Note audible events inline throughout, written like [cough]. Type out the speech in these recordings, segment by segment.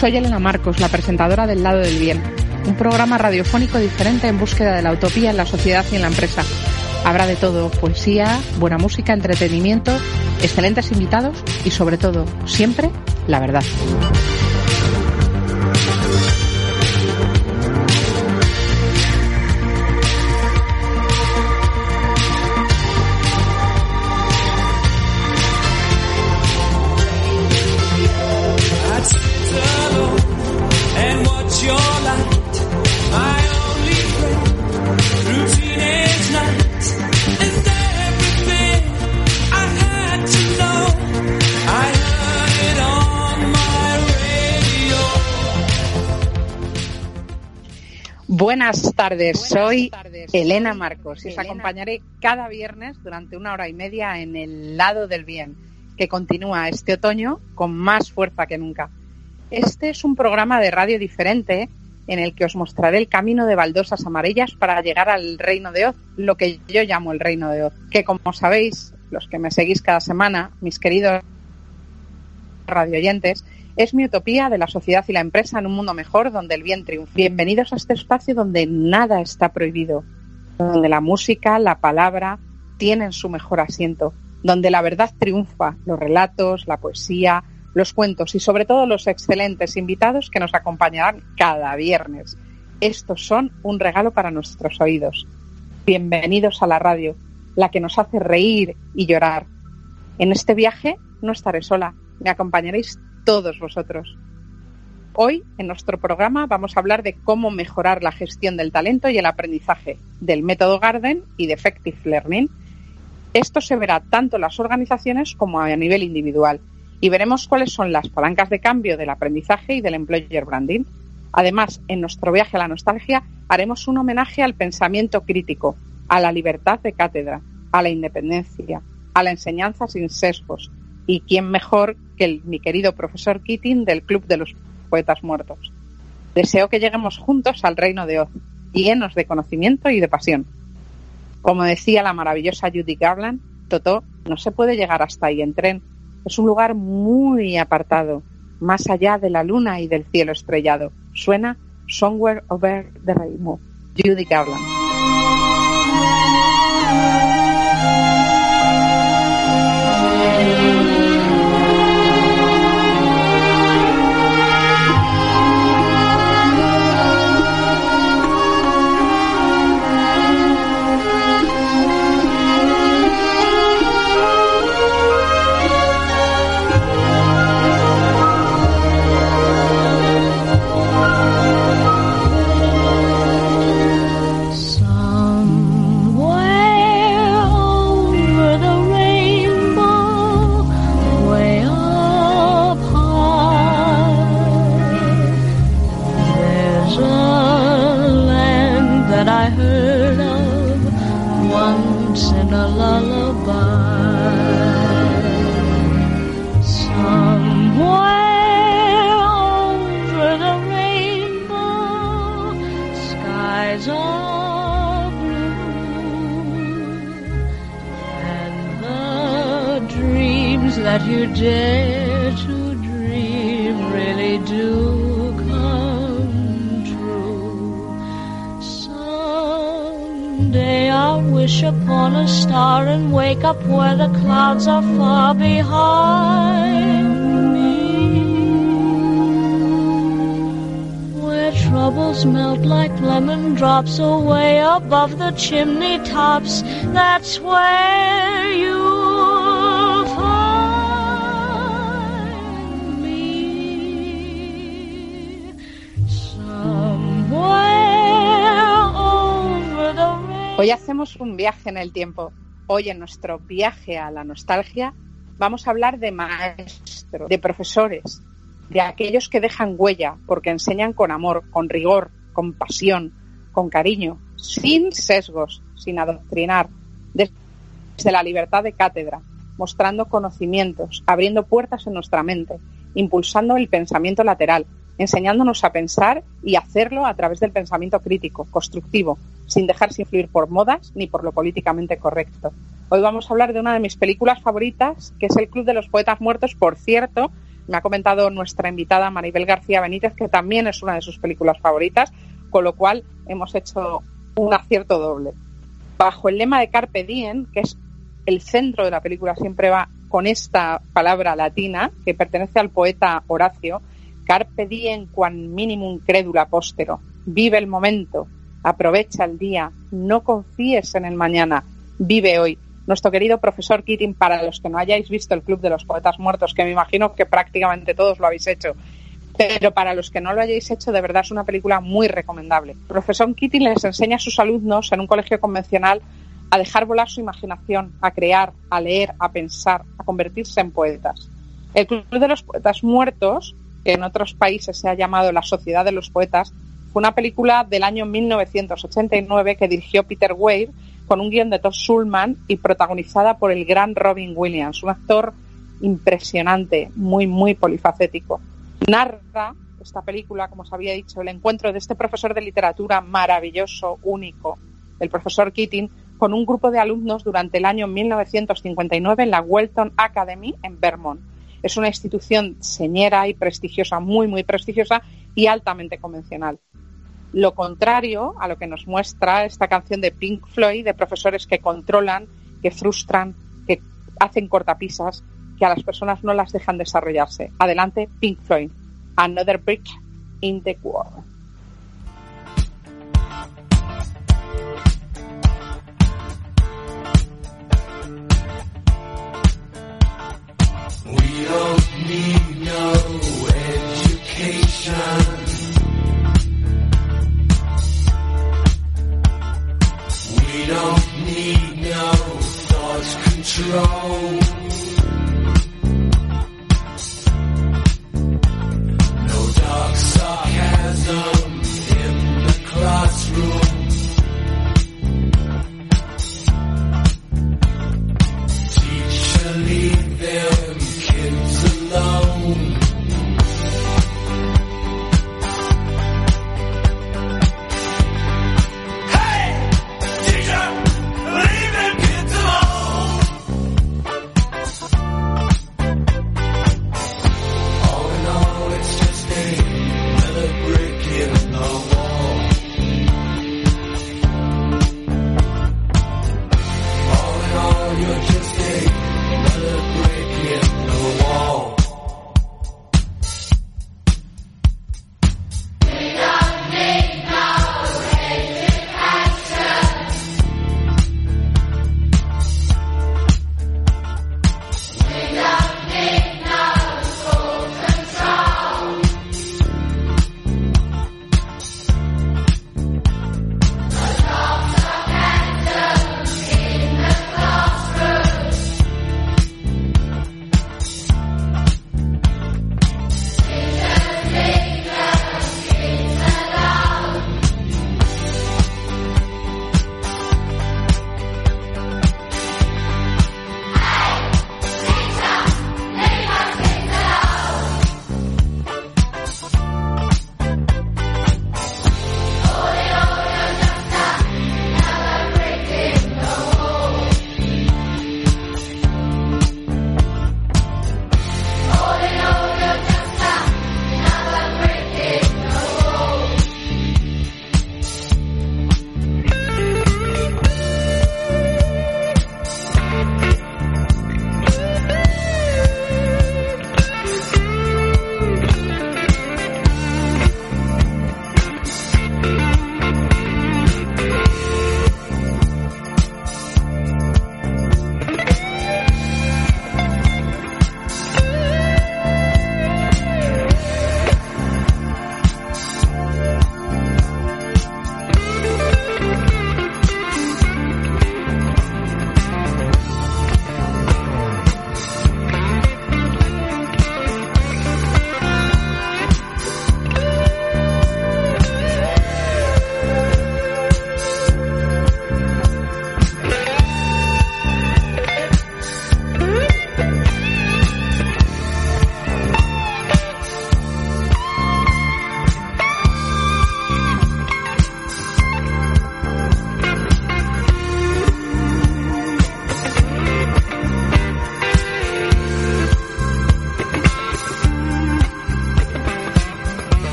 Soy Elena Marcos, la presentadora del Lado del Bien, un programa radiofónico diferente en búsqueda de la utopía en la sociedad y en la empresa. Habrá de todo, poesía, buena música, entretenimiento, excelentes invitados y sobre todo, siempre, la verdad. Buenas tardes, soy Elena Marcos y os acompañaré cada viernes durante una hora y media en el lado del bien, que continúa este otoño con más fuerza que nunca. Este es un programa de radio diferente en el que os mostraré el camino de baldosas amarillas para llegar al reino de Oz, lo que yo llamo el reino de Oz, que como sabéis, los que me seguís cada semana, mis queridos radioyentes, es mi utopía de la sociedad y la empresa en un mundo mejor donde el bien triunfa. Bienvenidos a este espacio donde nada está prohibido, donde la música, la palabra tienen su mejor asiento, donde la verdad triunfa, los relatos, la poesía, los cuentos y sobre todo los excelentes invitados que nos acompañarán cada viernes. Estos son un regalo para nuestros oídos. Bienvenidos a la radio, la que nos hace reír y llorar. En este viaje no estaré sola, me acompañaréis todos vosotros. Hoy, en nuestro programa, vamos a hablar de cómo mejorar la gestión del talento y el aprendizaje, del método Garden y de Effective Learning. Esto se verá tanto en las organizaciones como a nivel individual y veremos cuáles son las palancas de cambio del aprendizaje y del employer branding. Además, en nuestro viaje a la nostalgia haremos un homenaje al pensamiento crítico, a la libertad de cátedra, a la independencia, a la enseñanza sin sesgos, y quién mejor que el, mi querido profesor Keating del Club de los Poetas Muertos. Deseo que lleguemos juntos al reino de Oz, llenos de conocimiento y de pasión. Como decía la maravillosa Judy Garland, Totó, no se puede llegar hasta ahí en tren. Es un lugar muy apartado, más allá de la luna y del cielo estrellado. Suena Somewhere Over the Rainbow. Judy Garland. Chimney tops, that's where Hoy hacemos un viaje en el tiempo. Hoy en nuestro viaje a la nostalgia vamos a hablar de maestros, de profesores, de aquellos que dejan huella porque enseñan con amor, con rigor, con pasión, con cariño, sin sesgos, sin adoctrinar, desde la libertad de cátedra, mostrando conocimientos, abriendo puertas en nuestra mente, impulsando el pensamiento lateral, enseñándonos a pensar y hacerlo a través del pensamiento crítico, constructivo, sin dejarse influir por modas ni por lo políticamente correcto. Hoy vamos a hablar de una de mis películas favoritas, que es El Club de los Poetas Muertos, por cierto, Me ha comentado nuestra invitada Maribel García Benítez que también es una de sus películas favoritas, con lo cual hemos hecho un acierto doble. Bajo el lema de Carpe Diem, que es el centro de la película, siempre va con esta palabra latina que pertenece al poeta Horacio, Carpe diem quan minimum credula postero. Vive el momento, aprovecha el día, no confíes en el mañana, vive hoy. Nuestro querido profesor Keating, para los que no hayáis visto el Club de los Poetas Muertos, que me imagino que prácticamente todos lo habéis hecho, pero para los que no lo hayáis hecho, de verdad es una película muy recomendable. El profesor Keating les enseña a sus alumnos en un colegio convencional a dejar volar su imaginación, a crear, a leer, a pensar, a convertirse en poetas. El Club de los Poetas Muertos, que en otros países se ha llamado La Sociedad de los Poetas, fue una película del año 1989 que dirigió Peter Weir con un guion de Todd Schulman y protagonizada por el gran Robin Williams, un actor impresionante, muy, muy polifacético. Narra esta película, como os había dicho, el encuentro de este profesor de literatura maravilloso, único, el profesor Keating, con un grupo de alumnos durante el año 1959 en la Welton Academy en Vermont. Es una institución señera y prestigiosa, muy, muy prestigiosa y altamente convencional. Lo contrario a lo que nos muestra esta canción de Pink Floyd, de profesores que controlan, que frustran, que hacen cortapisas, que a las personas no las dejan desarrollarse. Adelante, Pink Floyd. Another brick in the wall. We don't need no education. We don't need no thought control.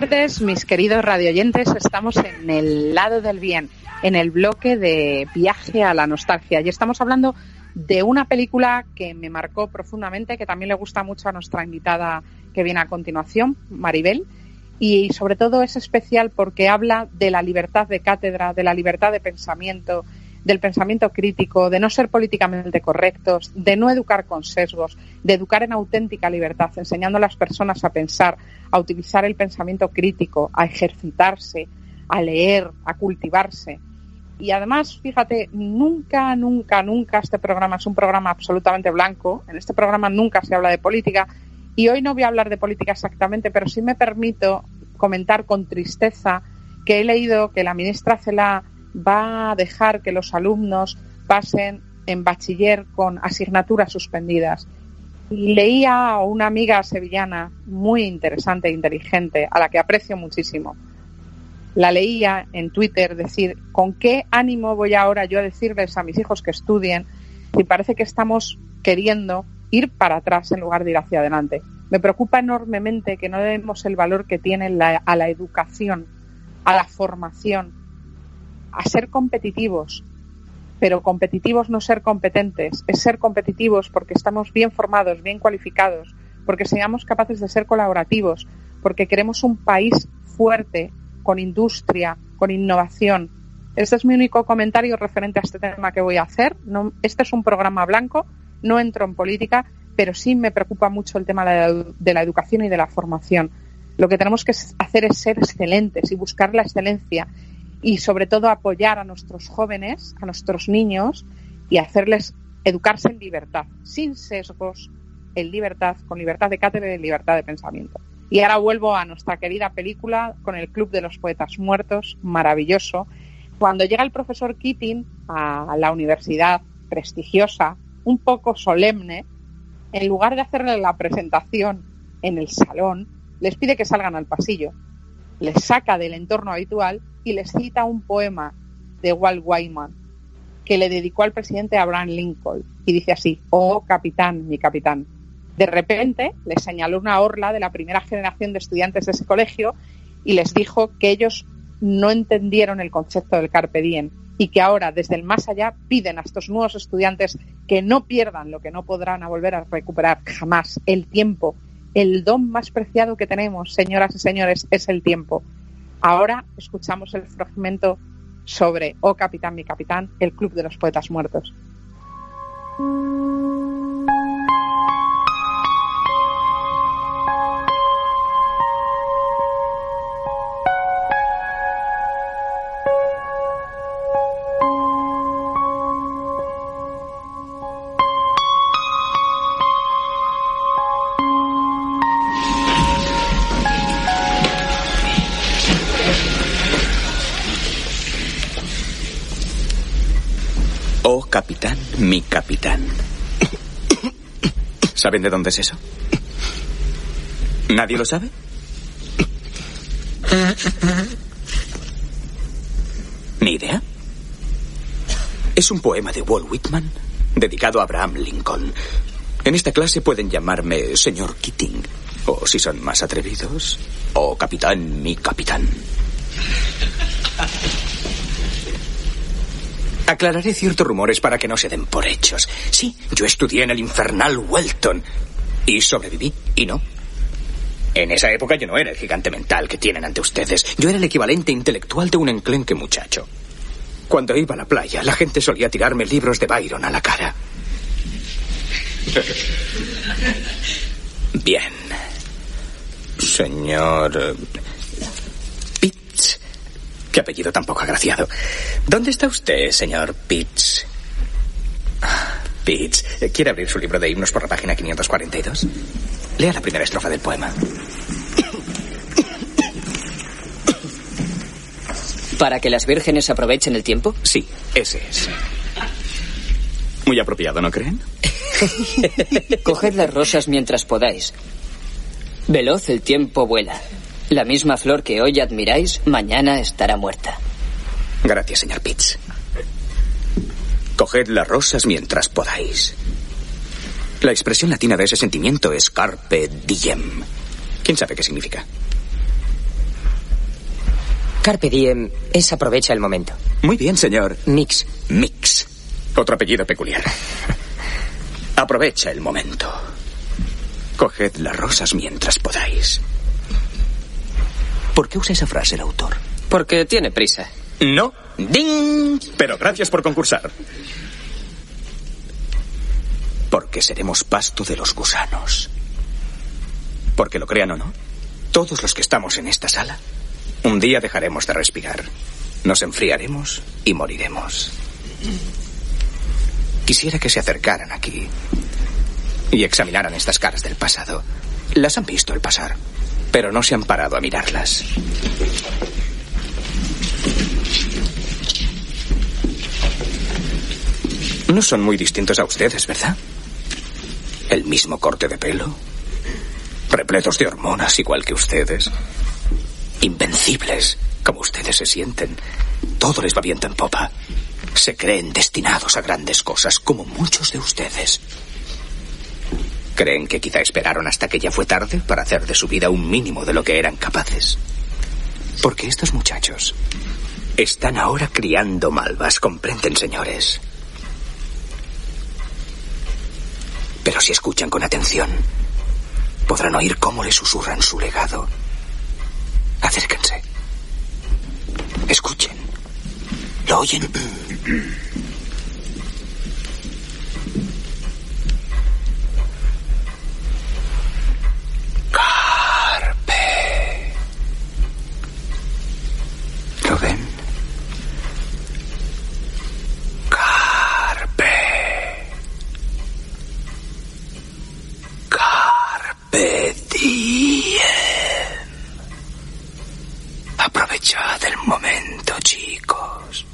Tardes, mis queridos radioyentes. Estamos en el lado del bien, en el bloque de viaje a la nostalgia. Y estamos hablando de una película que me marcó profundamente, que también le gusta mucho a nuestra invitada que viene a continuación, Maribel. Y sobre todo es especial porque habla de la libertad de cátedra, de la libertad de pensamiento, del pensamiento crítico, de no ser políticamente correctos, de no educar con sesgos, de educar en auténtica libertad, enseñando a las personas a pensar, a utilizar el pensamiento crítico, a ejercitarse, a leer, a cultivarse. Y además, fíjate, nunca, nunca, nunca este programa es un programa absolutamente blanco. En este programa nunca se habla de política. Y hoy no voy a hablar de política exactamente, pero sí me permito comentar con tristeza que he leído que la ministra Cela va a dejar que los alumnos pasen en bachiller con asignaturas suspendidas. Y leía a una amiga sevillana muy interesante e inteligente, a la que aprecio muchísimo. La leía en Twitter decir, ¿con qué ánimo voy ahora yo a decirles a mis hijos que estudien si parece que estamos queriendo ir para atrás en lugar de ir hacia adelante? Me preocupa enormemente que no demos el valor que tiene la, a la educación, a la formación, a ser competitivos, pero competitivos no ser competentes, es ser competitivos porque estamos bien formados, bien cualificados, porque seamos capaces de ser colaborativos, porque queremos un país fuerte, con industria, con innovación. Este es mi único comentario referente a este tema que voy a hacer. No, este es un programa blanco, no entro en política, pero sí me preocupa mucho el tema de la, de la educación y de la formación. Lo que tenemos que hacer es ser excelentes y buscar la excelencia y sobre todo apoyar a nuestros jóvenes, a nuestros niños y hacerles educarse en libertad, sin sesgos, en libertad, con libertad de cátedra y libertad de pensamiento. Y ahora vuelvo a nuestra querida película con el Club de los Poetas Muertos, maravilloso. Cuando llega el profesor Keating a la universidad prestigiosa, un poco solemne, en lugar de hacerle la presentación en el salón, les pide que salgan al pasillo. Les saca del entorno habitual y les cita un poema de Walt Whitman que le dedicó al presidente Abraham Lincoln. Y dice así, oh capitán, mi capitán. De repente les señaló una orla de la primera generación de estudiantes de ese colegio y les dijo que ellos no entendieron el concepto del carpe diem y que ahora desde el más allá piden a estos nuevos estudiantes que no pierdan lo que no podrán volver a recuperar jamás, el tiempo. El don más preciado que tenemos, señoras y señores, es el tiempo. Ahora escuchamos el fragmento sobre Oh Capitán, mi Capitán, el Club de los Poetas Muertos. ¿Saben de dónde es eso? ¿Nadie lo sabe? ¿Ni idea? Es un poema de Walt Whitman dedicado a Abraham Lincoln. En esta clase pueden llamarme señor Keating. O si son más atrevidos, o capitán, mi capitán. Aclararé ciertos rumores para que no se den por hechos. Sí, yo estudié en el infernal Welton y sobreviví, y no. En esa época yo no era el gigante mental que tienen ante ustedes. Yo era el equivalente intelectual de un enclenque muchacho. Cuando iba a la playa, la gente solía tirarme libros de Byron a la cara. [laughs] Bien. Señor... eh, Pitts. Qué apellido tan poco agraciado. ¿Dónde está usted, señor Pitts? Pitts, ¿quiere abrir su libro de himnos por la página 542? Lea la primera estrofa del poema. ¿Para que las vírgenes aprovechen el tiempo? Sí, ese es. Muy apropiado, ¿no creen? [laughs] Coged las rosas mientras podáis. Veloz el tiempo vuela. La misma flor que hoy admiráis, mañana estará muerta. Gracias, señor Pitts. Coged las rosas mientras podáis. La expresión latina de ese sentimiento es carpe diem. ¿Quién sabe qué significa? Carpe diem es aprovecha el momento. Muy bien, señor. Mix. Mix. Otro apellido peculiar. Aprovecha el momento. Coged las rosas mientras podáis. ¿Por qué usa esa frase el autor? Porque tiene prisa. No. ¡Ding! Pero gracias por concursar. Porque seremos pasto de los gusanos. Porque lo crean o no, todos los que estamos en esta sala, un día dejaremos de respirar. Nos enfriaremos y moriremos. Quisiera que se acercaran aquí y examinaran estas caras del pasado. Las han visto el pasar, pero no se han parado a mirarlas. No son muy distintos a ustedes, ¿verdad? El mismo corte de pelo, repletos de hormonas igual que ustedes, invencibles como ustedes se sienten. Todo les va viento en popa. Se creen destinados a grandes cosas como muchos de ustedes. ¿Creen que quizá esperaron hasta que ya fue tarde para hacer de su vida un mínimo de lo que eran capaces? Porque estos muchachos están ahora criando malvas, comprenden, señores. Pero si escuchan con atención, podrán oír cómo le susurran su legado. Acérquense. Escuchen. ¿Lo oyen? Carpe. ¿Lo ven? Carpe. Aprovechad el momento, chicos.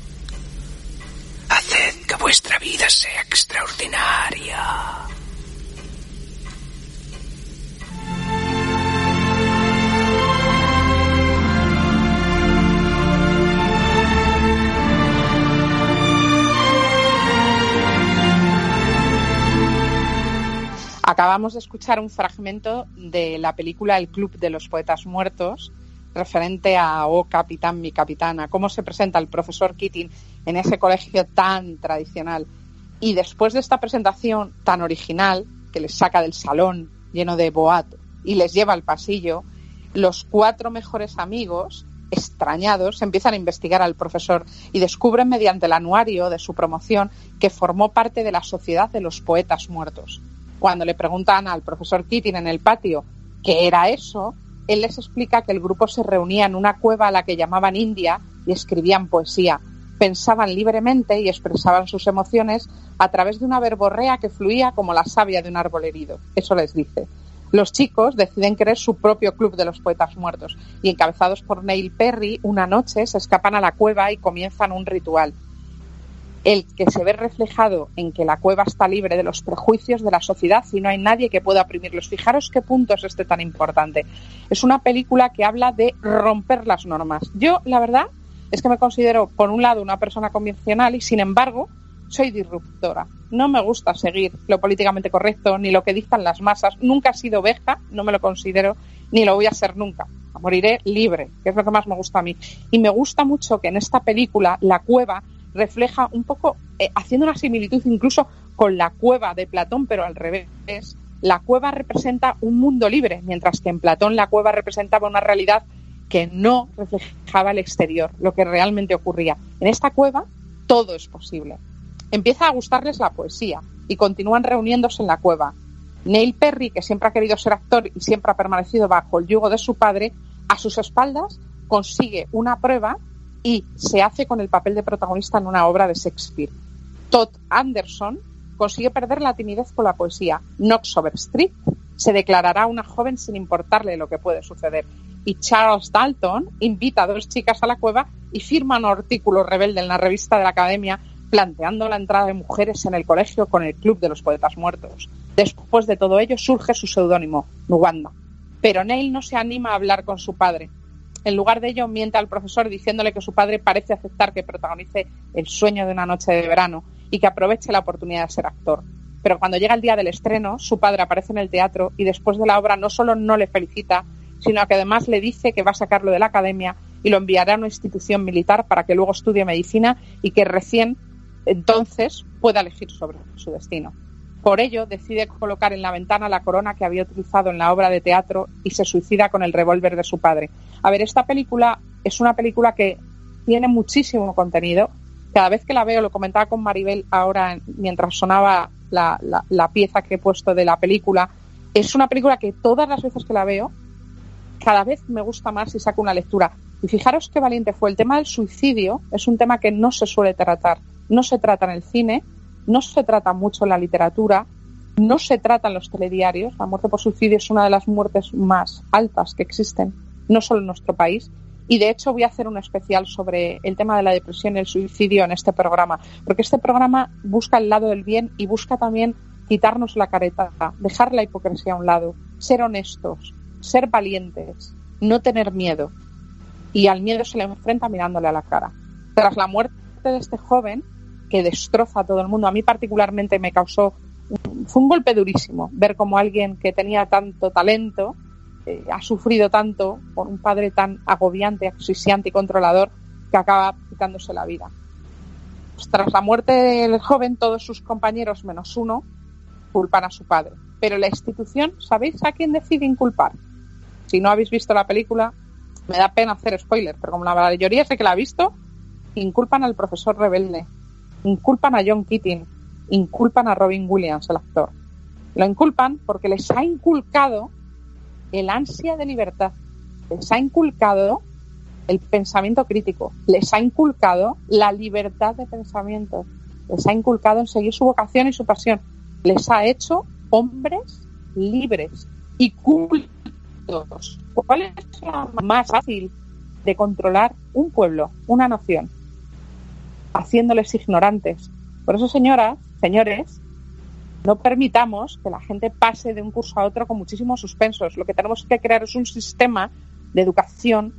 Haced que vuestra vida sea extraordinaria. Acabamos de escuchar un fragmento de la película El Club de los Poetas Muertos, referente a Oh Capitán, mi capitana, cómo se presenta el profesor Keating en ese colegio tan tradicional. Y después de esta presentación tan original, que les saca del salón lleno de boato y les lleva al pasillo, los cuatro mejores amigos, extrañados, empiezan a investigar al profesor y descubren mediante el anuario de su promoción que formó parte de la Sociedad de los Poetas Muertos. Cuando le preguntan al profesor Keating en el patio qué era eso, él les explica que el grupo se reunía en una cueva a la que llamaban India y escribían poesía. Pensaban libremente y expresaban sus emociones a través de una verborrea que fluía como la savia de un árbol herido. Eso les dice. Los chicos deciden crear su propio club de los poetas muertos y encabezados por Neil Perry, una noche se escapan a la cueva y comienzan un ritual el que se ve reflejado en que la cueva está libre de los prejuicios de la sociedad y no hay nadie que pueda oprimirlos. Fijaros qué punto es este tan importante. Es una película que habla de romper las normas. Yo, la verdad, es que me considero, por un lado, una persona convencional y, sin embargo, soy disruptora. No me gusta seguir lo políticamente correcto ni lo que dictan las masas. Nunca he sido oveja, no me lo considero, ni lo voy a ser nunca. Moriré libre, que es lo que más me gusta a mí. Y me gusta mucho que en esta película la cueva refleja un poco, eh, haciendo una similitud incluso con la cueva de Platón, pero al revés. La cueva representa un mundo libre, mientras que en Platón la cueva representaba una realidad que no reflejaba el exterior, lo que realmente ocurría. En esta cueva todo es posible. Empieza a gustarles la poesía y continúan reuniéndose en la cueva. Neil Perry, que siempre ha querido ser actor y siempre ha permanecido bajo el yugo de su padre, a sus espaldas consigue una prueba y se hace con el papel de protagonista en una obra de Shakespeare. Todd Anderson consigue perder la timidez con la poesía. Knox Overstreet se declarará una joven sin importarle lo que puede suceder. Y Charles Dalton invita a dos chicas a la cueva y firma un artículo rebelde en la revista de la Academia planteando la entrada de mujeres en el colegio con el Club de los Poetas Muertos. Después de todo ello surge su seudónimo, Nuwanda. Pero Neil no se anima a hablar con su padre. En lugar de ello, miente al profesor diciéndole que su padre parece aceptar que protagonice el sueño de una noche de verano y que aproveche la oportunidad de ser actor. Pero cuando llega el día del estreno, su padre aparece en el teatro y después de la obra no solo no le felicita, sino que además le dice que va a sacarlo de la academia y lo enviará a una institución militar para que luego estudie medicina y que recién entonces pueda elegir sobre su destino. Por ello, decide colocar en la ventana la corona que había utilizado en la obra de teatro y se suicida con el revólver de su padre. A ver, esta película es una película que tiene muchísimo contenido. Cada vez que la veo, lo comentaba con Maribel ahora mientras sonaba la, pieza que he puesto de la película, es una película que todas las veces que la veo, cada vez me gusta más y saco una lectura. Y fijaros qué valiente fue. El tema del suicidio es un tema que no se suele tratar. No se trata en el cine, no se trata mucho en la literatura, no se trata en los telediarios. La muerte por suicidio es una de las muertes más altas que existen, no solo en nuestro país. Y de hecho voy a hacer un especial sobre el tema de la depresión y el suicidio en este programa, porque este programa busca el lado del bien y busca también quitarnos la careta, dejar la hipocresía a un lado, ser honestos, ser valientes, no tener miedo. Y al miedo se le enfrenta mirándole a la cara. Tras la muerte de este joven, que destroza a todo el mundo, a mí particularmente me causó, fue un golpe durísimo ver como alguien que tenía tanto talento eh, ha sufrido tanto por un padre tan agobiante, asfixiante y controlador que acaba quitándose la vida. Pues tras la muerte del joven, todos sus compañeros, menos uno, culpan a su padre. Pero la institución, ¿sabéis a quién decide inculpar? Si no habéis visto la película, me da pena hacer spoiler, pero como la mayoría sé que la ha visto, inculpan al profesor rebelde, inculpan a John Keating, inculpan a Robin Williams, el actor. Lo inculpan porque les ha inculcado el ansia de libertad, les ha inculcado el pensamiento crítico, les ha inculcado la libertad de pensamiento, les ha inculcado en seguir su vocación y su pasión, les ha hecho hombres libres y cultos. ¿Cuál es la más fácil de controlar un pueblo, una nación? Haciéndoles ignorantes. Por eso, señoras, señores, no permitamos que la gente pase de un curso a otro con muchísimos suspensos. Lo que tenemos que crear es un sistema de educación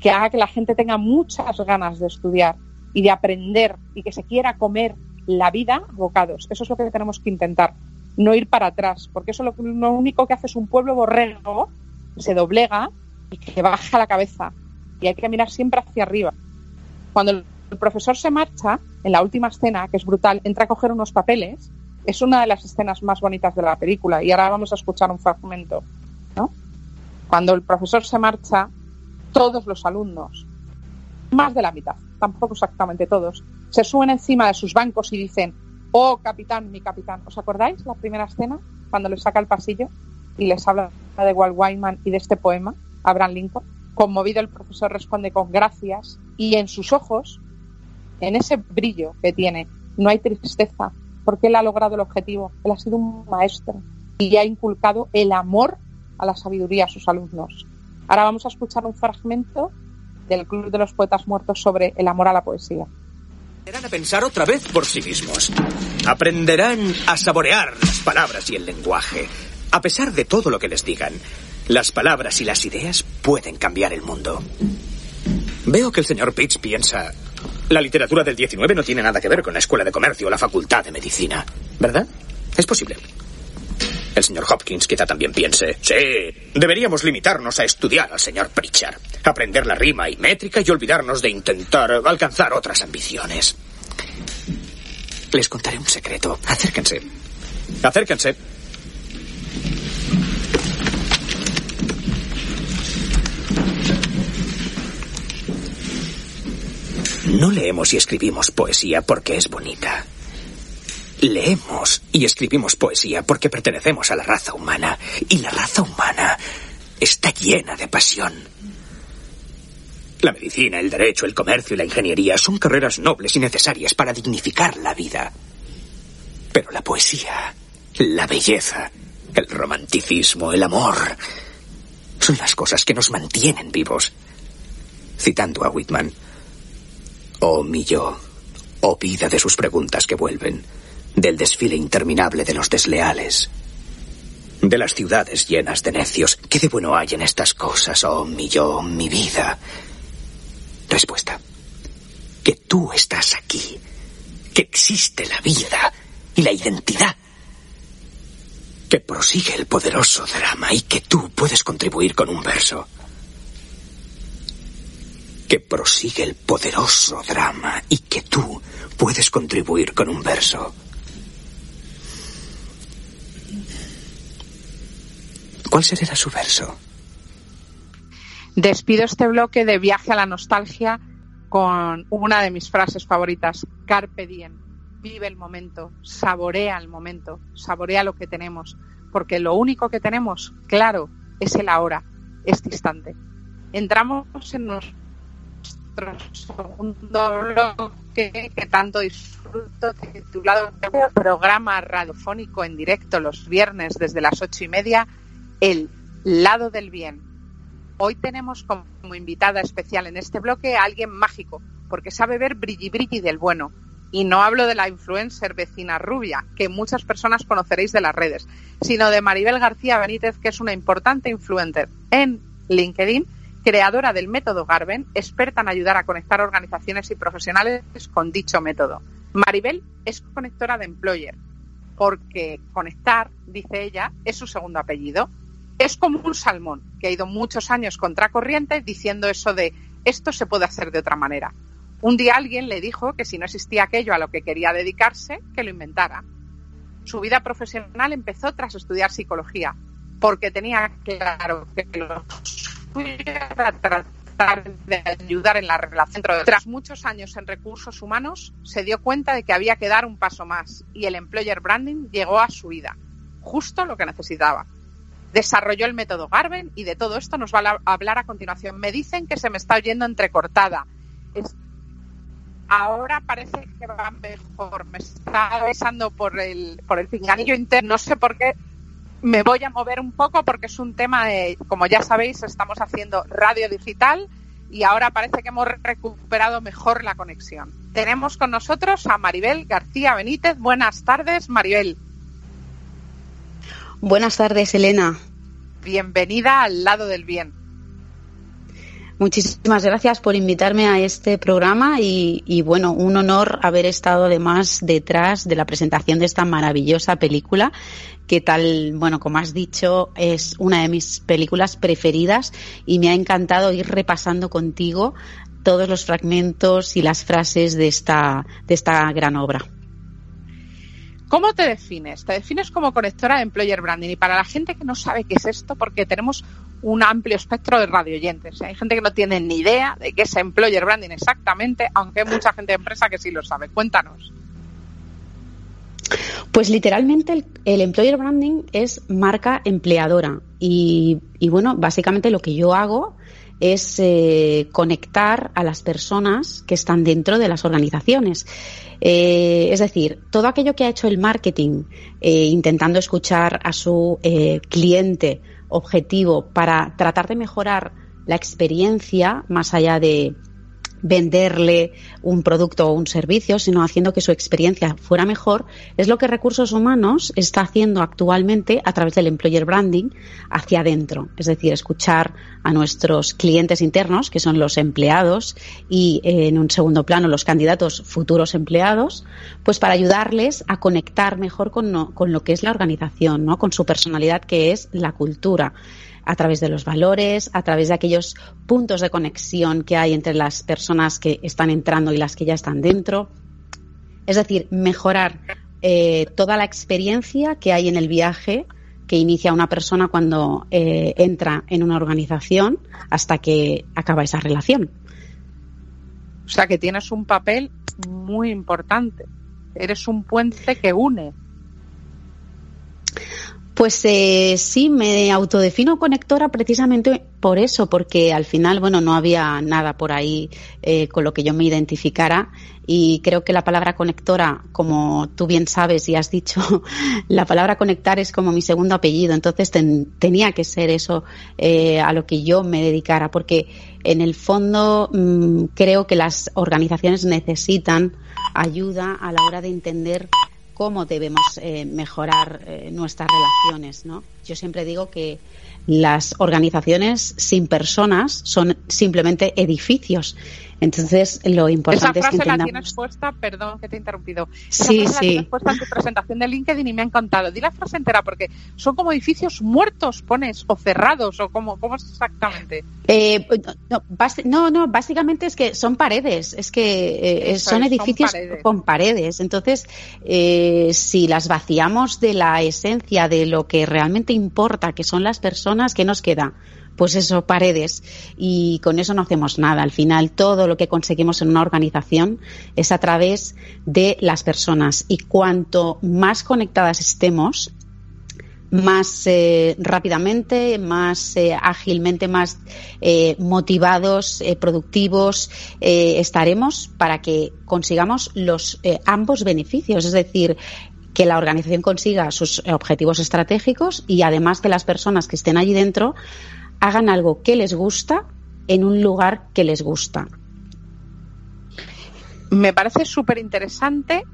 que haga que la gente tenga muchas ganas de estudiar y de aprender y que se quiera comer la vida bocados. Eso es lo que tenemos que intentar, no ir para atrás, porque eso lo, lo único que hace es un pueblo borrego, que se doblega y que baja la cabeza. Y hay que mirar siempre hacia arriba. Cuando el profesor se marcha, en la última escena, que es brutal, entra a coger unos papeles, es una de las escenas más bonitas de la película. Y ahora vamos a escuchar un fragmento. ¿no? Cuando el profesor se marcha, todos los alumnos, más de la mitad, tampoco exactamente todos, se suben encima de sus bancos y dicen, oh capitán, mi capitán. ¿Os acordáis la primera escena? Cuando les saca el pasillo y les habla de Walt Whiteman y de este poema, Abraham Lincoln. Conmovido el profesor responde con gracias y en sus ojos, en ese brillo que tiene, no hay tristeza, porque él ha logrado el objetivo, él ha sido un maestro y ha inculcado el amor a la sabiduría a sus alumnos. Ahora vamos a escuchar un fragmento del Club de los Poetas Muertos sobre el amor a la poesía. Aprenderán a pensar otra vez por sí mismos. Aprenderán a saborear las palabras y el lenguaje. A pesar de todo lo que les digan, las palabras y las ideas pueden cambiar el mundo. Veo que el señor Pitts piensa... La literatura del 19 no tiene nada que ver con la escuela de comercio o la facultad de medicina, ¿verdad? Es posible. El señor Hopkins quizá también piense, sí, deberíamos limitarnos a estudiar al señor Pritchard, aprender la rima y métrica y olvidarnos de intentar alcanzar otras ambiciones. Les contaré un secreto. Acérquense. Acérquense. No leemos y escribimos poesía porque es bonita. Leemos y escribimos poesía porque pertenecemos a la raza humana. Y la raza humana está llena de pasión. La medicina, el derecho, el comercio y la ingeniería son carreras nobles y necesarias para dignificar la vida. Pero la poesía, la belleza, el romanticismo, el amor, son las cosas que nos mantienen vivos. Citando a Whitman, oh mi yo, oh vida de sus preguntas que vuelven, del desfile interminable de los desleales, de las ciudades llenas de necios. ¿Qué de bueno hay en estas cosas, oh mi yo, mi vida? Respuesta. Que tú estás aquí, que existe la vida y la identidad, que prosigue el poderoso drama y que tú puedes contribuir con un verso. Que prosigue el poderoso drama y que tú puedes contribuir con un verso. ¿Cuál será su verso? Despido este bloque de viaje a la nostalgia con una de mis frases favoritas, Carpe diem. Vive el momento, saborea el momento, saborea lo que tenemos, porque lo único que tenemos, claro, es el ahora, este instante. Entramos en nuestro segundo bloque que tanto disfruto, titulado Programa Radiofónico en directo los viernes desde las ocho y media, El lado del bien. Hoy tenemos como invitada especial en este bloque a alguien mágico, porque sabe ver brilli brilli del bueno. Y no hablo de la influencer vecina rubia, que muchas personas conoceréis de las redes, sino de Maribel García Benítez, que es una importante influencer en LinkedIn, creadora del método Garben, experta en ayudar a conectar organizaciones y profesionales con dicho método. Maribel es conectora de Employer, porque conectar, dice ella, es su segundo apellido. Es como un salmón que ha ido muchos años contracorriente diciendo eso de esto se puede hacer de otra manera. Un día alguien le dijo que si no existía aquello a lo que quería dedicarse, que lo inventara. Su vida profesional empezó tras estudiar psicología, porque tenía claro que lo era tratar de ayudar en la relación. Tras muchos años en recursos humanos, se dio cuenta de que había que dar un paso más y el employer branding llegó a su vida, justo lo que necesitaba. Desarrolló el método Garben y de todo esto nos va a hablar a continuación. Me dicen que se me está oyendo entrecortada. Ahora parece que va mejor. Me está avisando por el, por el pinganillo interno. No sé por qué. Me voy a mover un poco porque es un tema de, como ya sabéis, estamos haciendo radio digital y ahora parece que hemos recuperado mejor la conexión. Tenemos con nosotros a Maribel García Benítez. Buenas tardes, Maribel. Buenas tardes, Elena. Bienvenida al lado del bien. Muchísimas gracias por invitarme a este programa y, y, bueno, un honor haber estado además detrás de la presentación de esta maravillosa película que tal, bueno, como has dicho, es una de mis películas preferidas y me ha encantado ir repasando contigo todos los fragmentos y las frases de esta, de esta gran obra. ¿Cómo te defines? Te defines como conectora de employer branding y para la gente que no sabe qué es esto, porque tenemos un amplio espectro de radioyentes. Hay gente que no tiene ni idea de qué es employer branding exactamente, aunque hay mucha gente de empresa que sí lo sabe. Cuéntanos. Pues literalmente el, el, employer branding es marca empleadora y, y, bueno, básicamente lo que yo hago es eh, conectar a las personas que están dentro de las organizaciones. Eh, es decir, todo aquello que ha hecho el marketing eh, intentando escuchar a su eh, cliente objetivo para tratar de mejorar la experiencia más allá de venderle un producto o un servicio, sino haciendo que su experiencia fuera mejor, es lo que Recursos Humanos está haciendo actualmente a través del employer branding hacia adentro. Es decir, escuchar a nuestros clientes internos, que son los empleados, y eh, en un segundo plano los candidatos futuros empleados, pues para ayudarles a conectar mejor con, no, con lo que es la organización, ¿no? con su personalidad, que es la cultura a través de los valores, a través de aquellos puntos de conexión que hay entre las personas que están entrando y las que ya están dentro. Es decir, mejorar eh, toda la experiencia que hay en el viaje que inicia una persona cuando eh, entra en una organización hasta que acaba esa relación. O sea que tienes un papel muy importante. Eres un puente que une pues eh, sí, me autodefino conectora precisamente por eso, porque al final, bueno, no había nada por ahí eh, con lo que yo me identificara. Y creo que la palabra conectora, como tú bien sabes y has dicho, [laughs] la palabra conectar es como mi segundo apellido, entonces ten, tenía que ser eso eh, a lo que yo me dedicara, porque en el fondo mmm, creo que las organizaciones necesitan ayuda a la hora de entender cómo debemos eh, mejorar eh, nuestras relaciones, ¿no? yo siempre digo que las organizaciones sin personas son simplemente edificios. Entonces, lo importante Esa es que frase la entendamos. tienes puesta, perdón que te he interrumpido. Esa Sí, frase la sí. tienes puesta en tu presentación de LinkedIn y me ha encantado. Di la frase entera porque son como edificios muertos, pones, o cerrados, o como, ¿cómo es exactamente? Eh, no, no, no, básicamente es que son paredes, es que eh, son es, son edificios paredes. con paredes. Entonces, eh, si las vaciamos de la esencia de lo que realmente importa, que son las personas, ¿qué nos queda? Pues eso, paredes. Y con eso no hacemos nada. Al final, todo lo que conseguimos en una organización es a través de las personas. Y cuanto más conectadas estemos, más eh, rápidamente, más eh, ágilmente, más eh, motivados, productivos estaremos para que consigamos los ambos beneficios, es decir, que la organización consiga sus objetivos estratégicos y además que las personas que estén allí dentro hagan algo que les gusta en un lugar que les gusta. Me parece súper interesante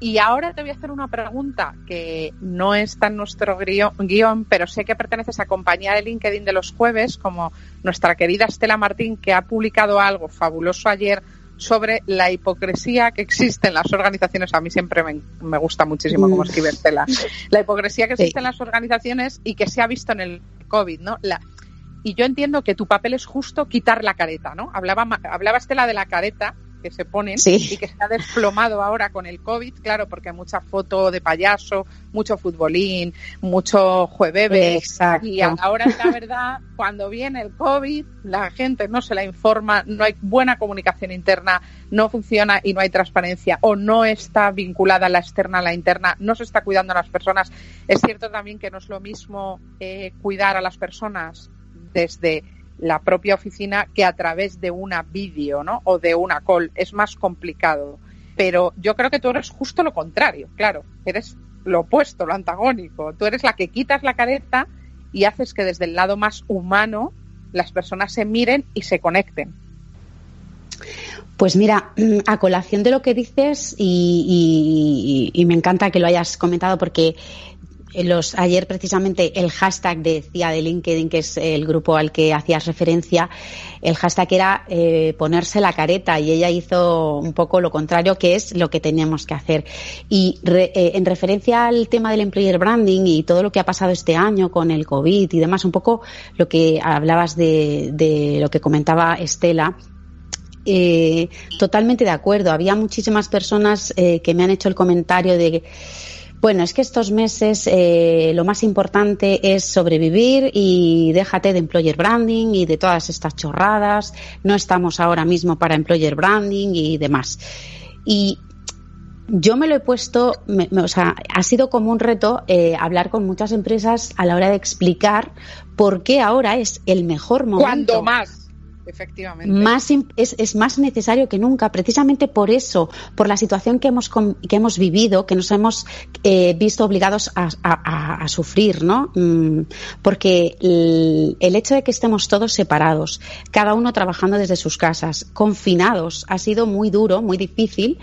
y ahora te voy a hacer una pregunta que no está en nuestro guion, pero sé que perteneces a compañía de LinkedIn de los jueves, como nuestra querida Estela Martín, que ha publicado algo fabuloso ayer sobre la hipocresía que existe en las organizaciones. A mí siempre me, me gusta muchísimo cómo Mm. escribe Estela. La hipocresía que Sí. existe en las organizaciones y que se ha visto en el COVID, ¿no? La, y yo entiendo que tu papel es justo quitar la careta, ¿no? Hablaba, Ma- hablaba Estela de la careta que se ponen Sí. y que se ha desplomado ahora con el COVID, claro, porque mucha foto de payaso, mucho futbolín, mucho jueves. Exacto. Y ahora, la verdad, cuando viene el COVID, la gente no se la informa, no hay buena comunicación interna, no funciona y no hay transparencia, o no está vinculada la externa a la interna, no se está cuidando a las personas. Es cierto también que no es lo mismo eh, cuidar a las personas desde la propia oficina que a través de una vídeo. O de una call. Es más complicado. Pero yo creo que tú eres justo lo contrario, claro. Eres lo opuesto, lo antagónico. Tú eres la que quitas la careta y haces que desde el lado más humano las personas se miren y se conecten. Pues mira, a colación de lo que dices, y me encanta que lo hayas comentado porque los, ayer precisamente el hashtag decía de LinkedIn, que es el grupo al que hacías referencia, el hashtag era eh, ponerse la careta y ella hizo un poco lo contrario, que es lo que teníamos que hacer. Y re- eh, en referencia al tema del employer branding y todo lo que ha pasado este año con el COVID y demás, un poco lo que hablabas de, de lo que comentaba Estela, eh, totalmente de acuerdo. Había muchísimas personas eh, que me han hecho el comentario de bueno, es que estos meses eh, lo más importante es sobrevivir y déjate de employer branding y de todas estas chorradas. No estamos ahora mismo para employer branding y demás. Y yo me lo he puesto, me- me- o sea, ha sido como un reto eh, hablar con muchas empresas a la hora de explicar por qué ahora es el mejor momento Cuando más, efectivamente. más es, es más necesario que nunca, precisamente por eso, por la situación que hemos, que hemos vivido, que nos hemos eh, visto obligados a, a- sufrir, ¿no? Mm, porque el hecho de que estemos todos separados, cada uno trabajando desde sus casas, confinados, ha sido muy duro, muy difícil.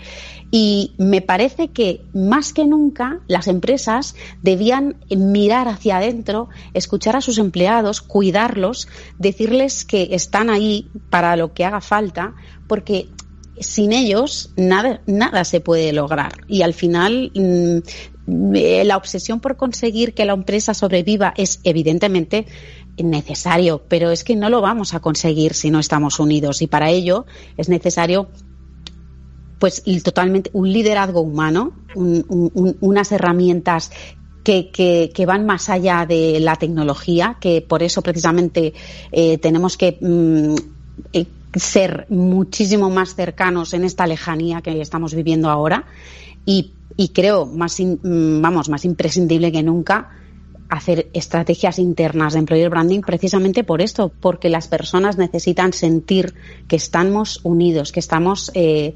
Y me parece que más que nunca las empresas debían mirar hacia adentro, escuchar a sus empleados, cuidarlos, decirles que están ahí para lo que haga falta, porque sin ellos nada, nada se puede lograr. Y al final mm, eh, la obsesión por conseguir que la empresa sobreviva es evidentemente necesario, pero es que no lo vamos a conseguir si no estamos unidos. Y para ello es necesario pues totalmente un liderazgo humano, un- un- un- unas herramientas que, que- que van más allá de la tecnología, que por eso precisamente eh, tenemos que mm, eh, ser muchísimo más cercanos en esta lejanía que estamos viviendo ahora. Y, y creo más mm, vamos más imprescindible que nunca hacer estrategias internas de employer branding precisamente por esto, porque las personas necesitan sentir que estamos unidos, que estamos eh,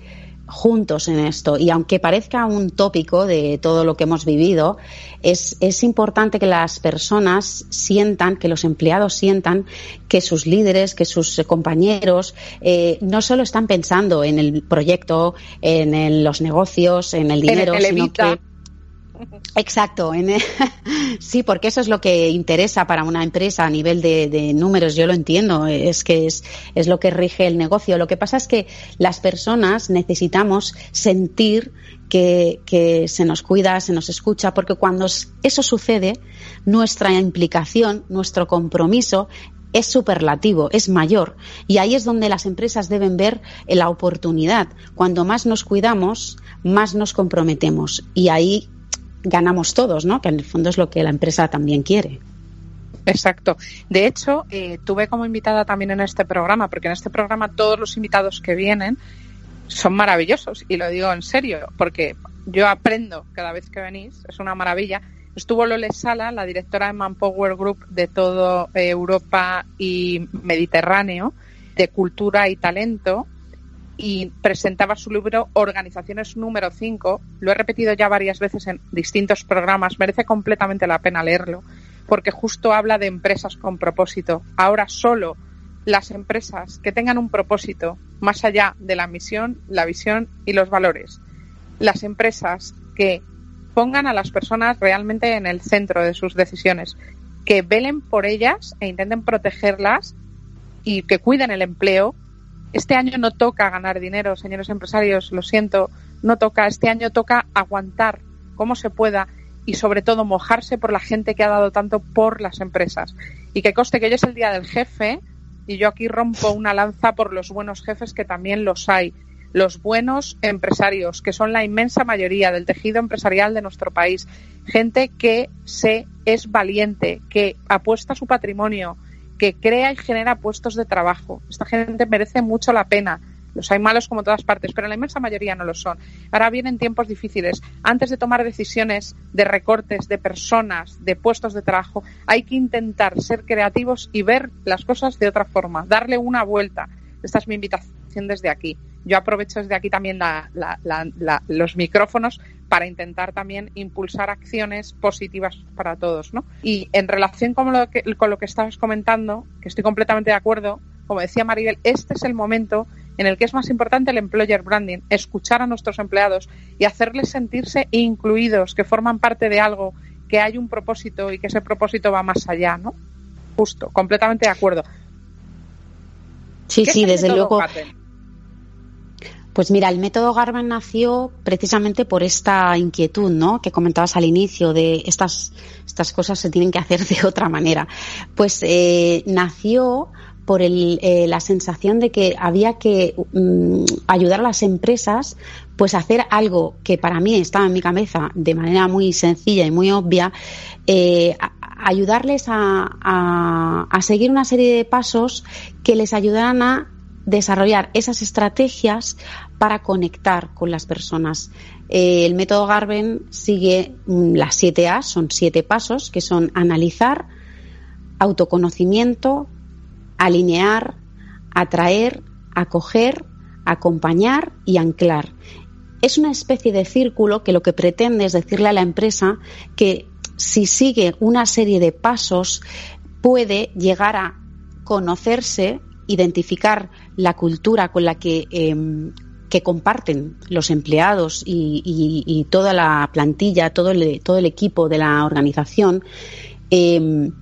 juntos en esto. Y aunque parezca un tópico de todo lo que hemos vivido, es, es importante que las personas sientan, que los empleados sientan que sus líderes, que sus compañeros eh, no solo están pensando en el proyecto, en el- los negocios, en el dinero, el sino que Exacto, en- [laughs] sí, porque eso es lo que interesa para una empresa a nivel de, números, yo lo entiendo, es que es, es lo que rige el negocio. Lo que pasa es que las personas necesitamos sentir que, que se nos cuida, se nos escucha, porque cuando eso sucede, nuestra implicación, nuestro compromiso es superlativo, es mayor. Y ahí es donde las empresas deben ver la oportunidad. Cuando más nos cuidamos, más nos comprometemos. Y ahí ganamos todos, ¿no? Que en el fondo es lo que la empresa también quiere. Exacto. De hecho, eh, tuve como invitada también en este programa, porque en este programa todos los invitados que vienen son maravillosos, y lo digo en serio, porque yo aprendo cada vez que venís, es una maravilla. Estuvo Lole Sala, la directora de Manpower Group de todo eh, Europa y Mediterráneo, de cultura y talento, y presentaba su libro Organizaciones número 5. Lo he repetido ya varias veces en distintos programas, merece completamente la pena leerlo, porque justo habla de empresas con propósito. Ahora solo las empresas que tengan un propósito más allá de la misión, la visión y los valores. Las empresas que pongan a las personas realmente en el centro de sus decisiones, que velen por ellas e intenten protegerlas y que cuiden el empleo. Este año no toca ganar dinero, señores empresarios, lo siento, no toca. Este año toca aguantar como se pueda y sobre todo mojarse por la gente que ha dado tanto por las empresas. Y que coste que hoy es el día del jefe y yo aquí rompo una lanza por los buenos jefes que también los hay. Los buenos empresarios, que son la inmensa mayoría del tejido empresarial de nuestro país. Gente que es valiente, que apuesta su patrimonio, que crea y genera puestos de trabajo. Esta gente merece mucho la pena. Los hay malos como todas partes, pero la inmensa mayoría no lo son. Ahora vienen tiempos difíciles. Antes de tomar decisiones de recortes de personas, de puestos de trabajo, hay que intentar ser creativos y ver las cosas de otra forma, darle una vuelta. Esta es mi invitación desde aquí. Yo aprovecho desde aquí también la- la- la- la- los micrófonos para intentar también impulsar acciones positivas para todos, ¿no? Y en relación con lo que, con lo que estabas comentando, que estoy completamente de acuerdo, como decía Maribel, este es el momento en el que es más importante el employer branding, escuchar a nuestros empleados y hacerles sentirse incluidos, que forman parte de algo, que hay un propósito y que ese propósito va más allá, ¿no? Justo, completamente de acuerdo. Sí, ¿Qué sí, desde luego. Pues mira, el método Garmin nació precisamente por esta inquietud, ¿no? Que comentabas al inicio de estas, estas cosas se tienen que hacer [laughs] de otra manera. Pues eh, nació por el, eh, la sensación de que había que mm, ayudar a las empresas pues hacer algo que para mí estaba en mi cabeza de manera muy sencilla y muy obvia, eh, ayudarles a, a- a seguir una serie de pasos que les ayudaran a desarrollar esas estrategias para conectar con las personas. Eh, el método Garben sigue mm, las siete A, son siete pasos, que son analizar, autoconocimiento, alinear, atraer, acoger, acompañar y anclar. Es una especie de círculo que lo que pretende es decirle a la empresa que si sigue una serie de pasos puede llegar a conocerse, identificar la cultura con la que, eh, que comparten los empleados y, y- toda la plantilla, todo el, todo el equipo de la organización. eh,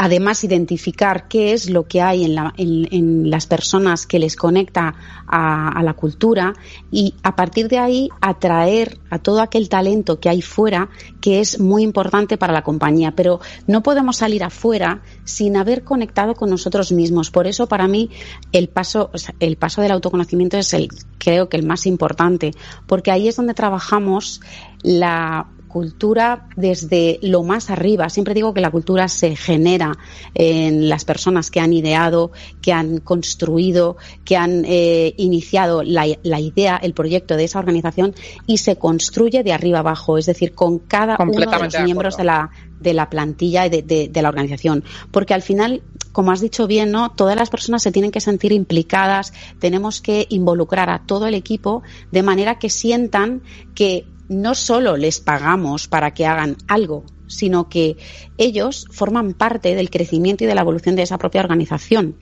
Además, identificar qué es lo que hay en, la- en- en las personas que les conecta a, a la cultura y a partir de ahí atraer a todo aquel talento que hay fuera que es muy importante para la compañía. Pero no podemos salir afuera sin haber conectado con nosotros mismos. Por eso, para mí, el paso, o el paso del autoconocimiento es el, creo que el más importante, porque ahí es donde trabajamos la cultura desde lo más arriba. Siempre digo que la cultura se genera en las personas que han ideado, que han construido, que han eh, iniciado la, la idea, el proyecto de esa organización y se construye de arriba abajo, es decir, con cada uno de los de miembros de la, de la plantilla y de, de- de la organización. Porque al final, como has dicho bien, ¿no? Todas las personas se tienen que sentir implicadas, tenemos que involucrar a todo el equipo de manera que sientan que no solo les pagamos para que hagan algo, sino que ellos forman parte del crecimiento y de la evolución de esa propia organización.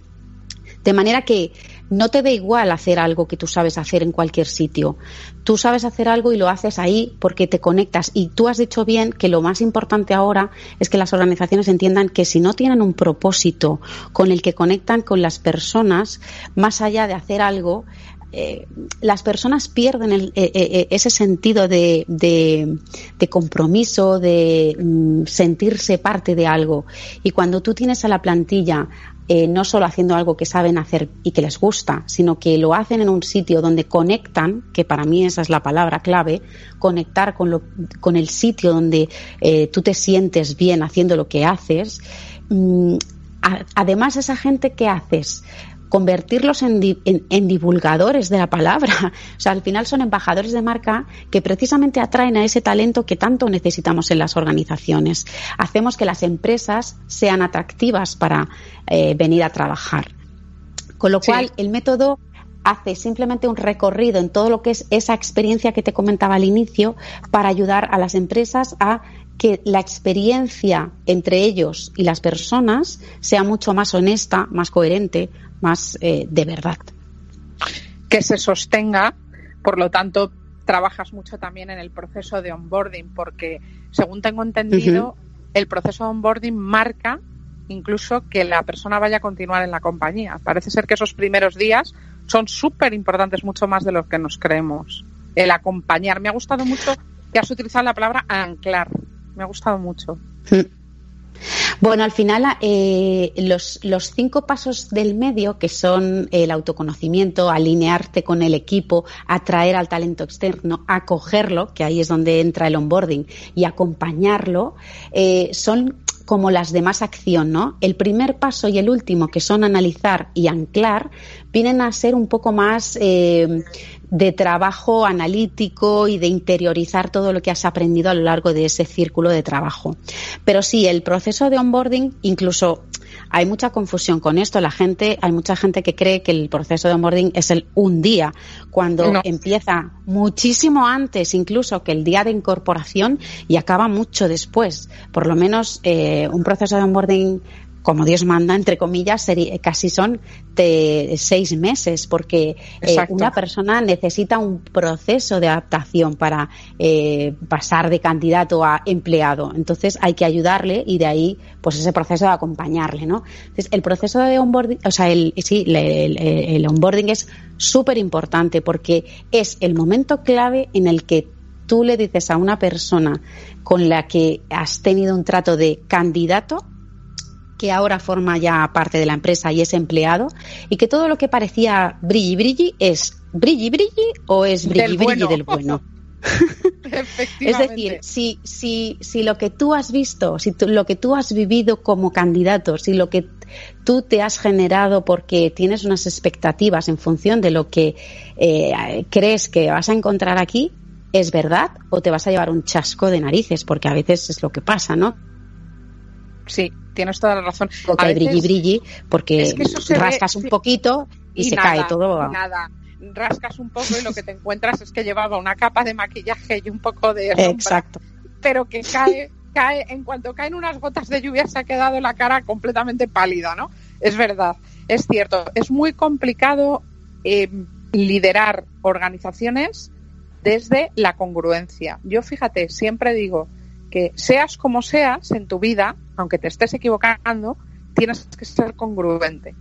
De manera que no te da igual hacer algo que tú sabes hacer en cualquier sitio. Tú sabes hacer algo y lo haces ahí porque te conectas. Y tú has dicho bien que lo más importante ahora es que las organizaciones entiendan que si no tienen un propósito con el que conectan con las personas, más allá de hacer algo, eh, las personas pierden el, eh, eh, ese sentido de, de, compromiso, de mm, sentirse parte de algo. Y cuando tú tienes a la plantilla no solo haciendo algo que saben hacer y que les gusta, sino que lo hacen en un sitio donde conectan, que para mí esa es la palabra clave, conectar con, lo, con el sitio donde tú te sientes bien haciendo lo que haces. Mm, además, esa gente que haces, convertirlos en, di- en- en divulgadores de la palabra. [laughs] O sea, al final son embajadores de marca que precisamente atraen a ese talento que tanto necesitamos en las organizaciones. Hacemos que las empresas sean atractivas para eh, venir a trabajar. Con lo Sí. cual, el método hace simplemente un recorrido en todo lo que es esa experiencia que te comentaba al inicio para ayudar a las empresas a que la experiencia entre ellos y las personas sea mucho más honesta, más coherente, más eh, de verdad. que se sostenga, por lo tanto, trabajas mucho también en el proceso de onboarding, porque según tengo entendido, el proceso de onboarding marca incluso que la persona vaya a continuar en la compañía. Parece ser que esos primeros días son súper importantes, mucho más de lo que nos creemos. El acompañar. Me ha gustado mucho que has utilizado la palabra anclar. Me ha gustado mucho. Bueno, al final eh, los, los cinco pasos del medio, que son el autoconocimiento, alinearte con el equipo, atraer al talento externo, acogerlo, que ahí es donde entra el onboarding, y acompañarlo, eh, son como las de más acción, ¿no? El primer paso y el último, que son analizar y anclar, vienen a ser un poco más eh, de trabajo analítico y de interiorizar todo lo que has aprendido a lo largo de ese círculo de trabajo. Pero sí, el proceso de onboarding, incluso hay mucha confusión con esto. La gente, hay mucha gente que cree que el proceso de onboarding es el un día, cuando No. empieza muchísimo antes, incluso que el día de incorporación y acaba mucho después. Por lo menos eh, un proceso de onboarding como Dios manda, entre comillas, sería, casi son de seis meses, porque eh, una persona necesita un proceso de adaptación para eh, pasar de candidato a empleado. Entonces hay que ayudarle y de ahí, pues ese proceso de acompañarle, ¿no? Entonces el proceso de onboarding, o sea, el, sí, le- el, el onboarding es súper importante porque es el momento clave en el que tú le dices a una persona con la que has tenido un trato de candidato que ahora forma ya parte de la empresa y es empleado, y que todo lo que parecía brilli brilli es brilli brilli o es brilli Del brilli bueno. del bueno. [laughs] Es decir, si, si, si lo que tú has visto, si tú- lo que tú has vivido como candidato, si lo que tú te has generado porque tienes unas expectativas en función de lo que eh, crees que vas a encontrar aquí, es verdad o te vas a llevar un chasco de narices, porque a veces es lo que pasa, ¿no? Sí, tienes toda la razón. Porque A hay brilli veces- brilli, porque Es que ve, rascas un sí. poquito y, se nada, cae todo. Nada. Rascas un poco y lo que te encuentras es que llevaba una capa de maquillaje y un poco de sombra, Exacto. pero que cae, cae, en cuanto caen unas gotas de lluvia se ha quedado la cara completamente pálida, ¿no? Es verdad, es cierto. Es muy complicado eh, liderar organizaciones desde la congruencia. Yo fíjate, siempre digo que seas como seas en tu vida, aunque te estés equivocando, tienes que ser congruente.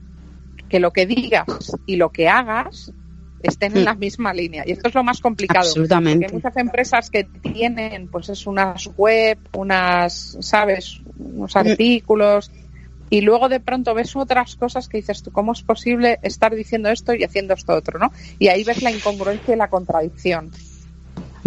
Que lo que digas y lo que hagas estén en Mm. la misma línea. Y esto es lo más complicado. Absolutamente. Porque hay muchas empresas que tienen, pues es unas web, unas, sabes, unos Mm. artículos, y luego de pronto ves otras cosas que dices tú, ¿cómo es posible estar diciendo esto y haciendo esto otro, no? Y ahí ves la incongruencia y la contradicción.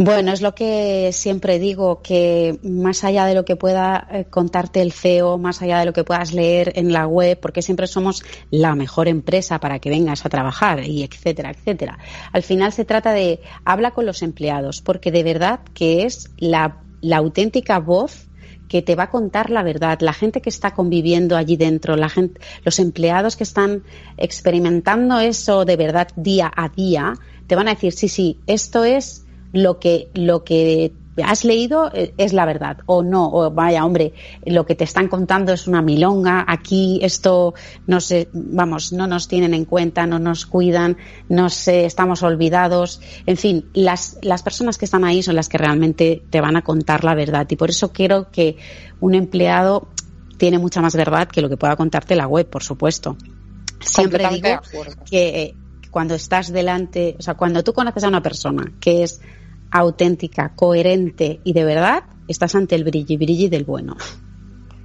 Bueno, es lo que siempre digo, que más allá de lo que pueda eh, contarte el CEO, más allá de lo que puedas leer en la web, porque siempre somos la mejor empresa para que vengas a trabajar y etcétera, etcétera. Al final se trata de habla con los empleados, porque de verdad que es la, auténtica voz que te va a contar la verdad, la gente que está conviviendo allí dentro, la gente, los empleados que están experimentando eso de verdad día a día, te van a decir, sí, sí, esto es lo que, lo que has leído eh, es la verdad. O no, o vaya hombre, lo que te están contando es una milonga, aquí esto no sé, vamos, no nos tienen en cuenta, no nos cuidan, no sé, estamos olvidados, en fin, las, las personas que están ahí son las que realmente te van a contar la verdad. Y por eso quiero que un empleado tiene mucha más verdad que lo que pueda contarte la web, por supuesto. Siempre digo que eh, cuando estás delante, o sea, cuando tú conoces a una persona que es auténtica, coherente y de verdad, estás ante el brilli brilli del bueno.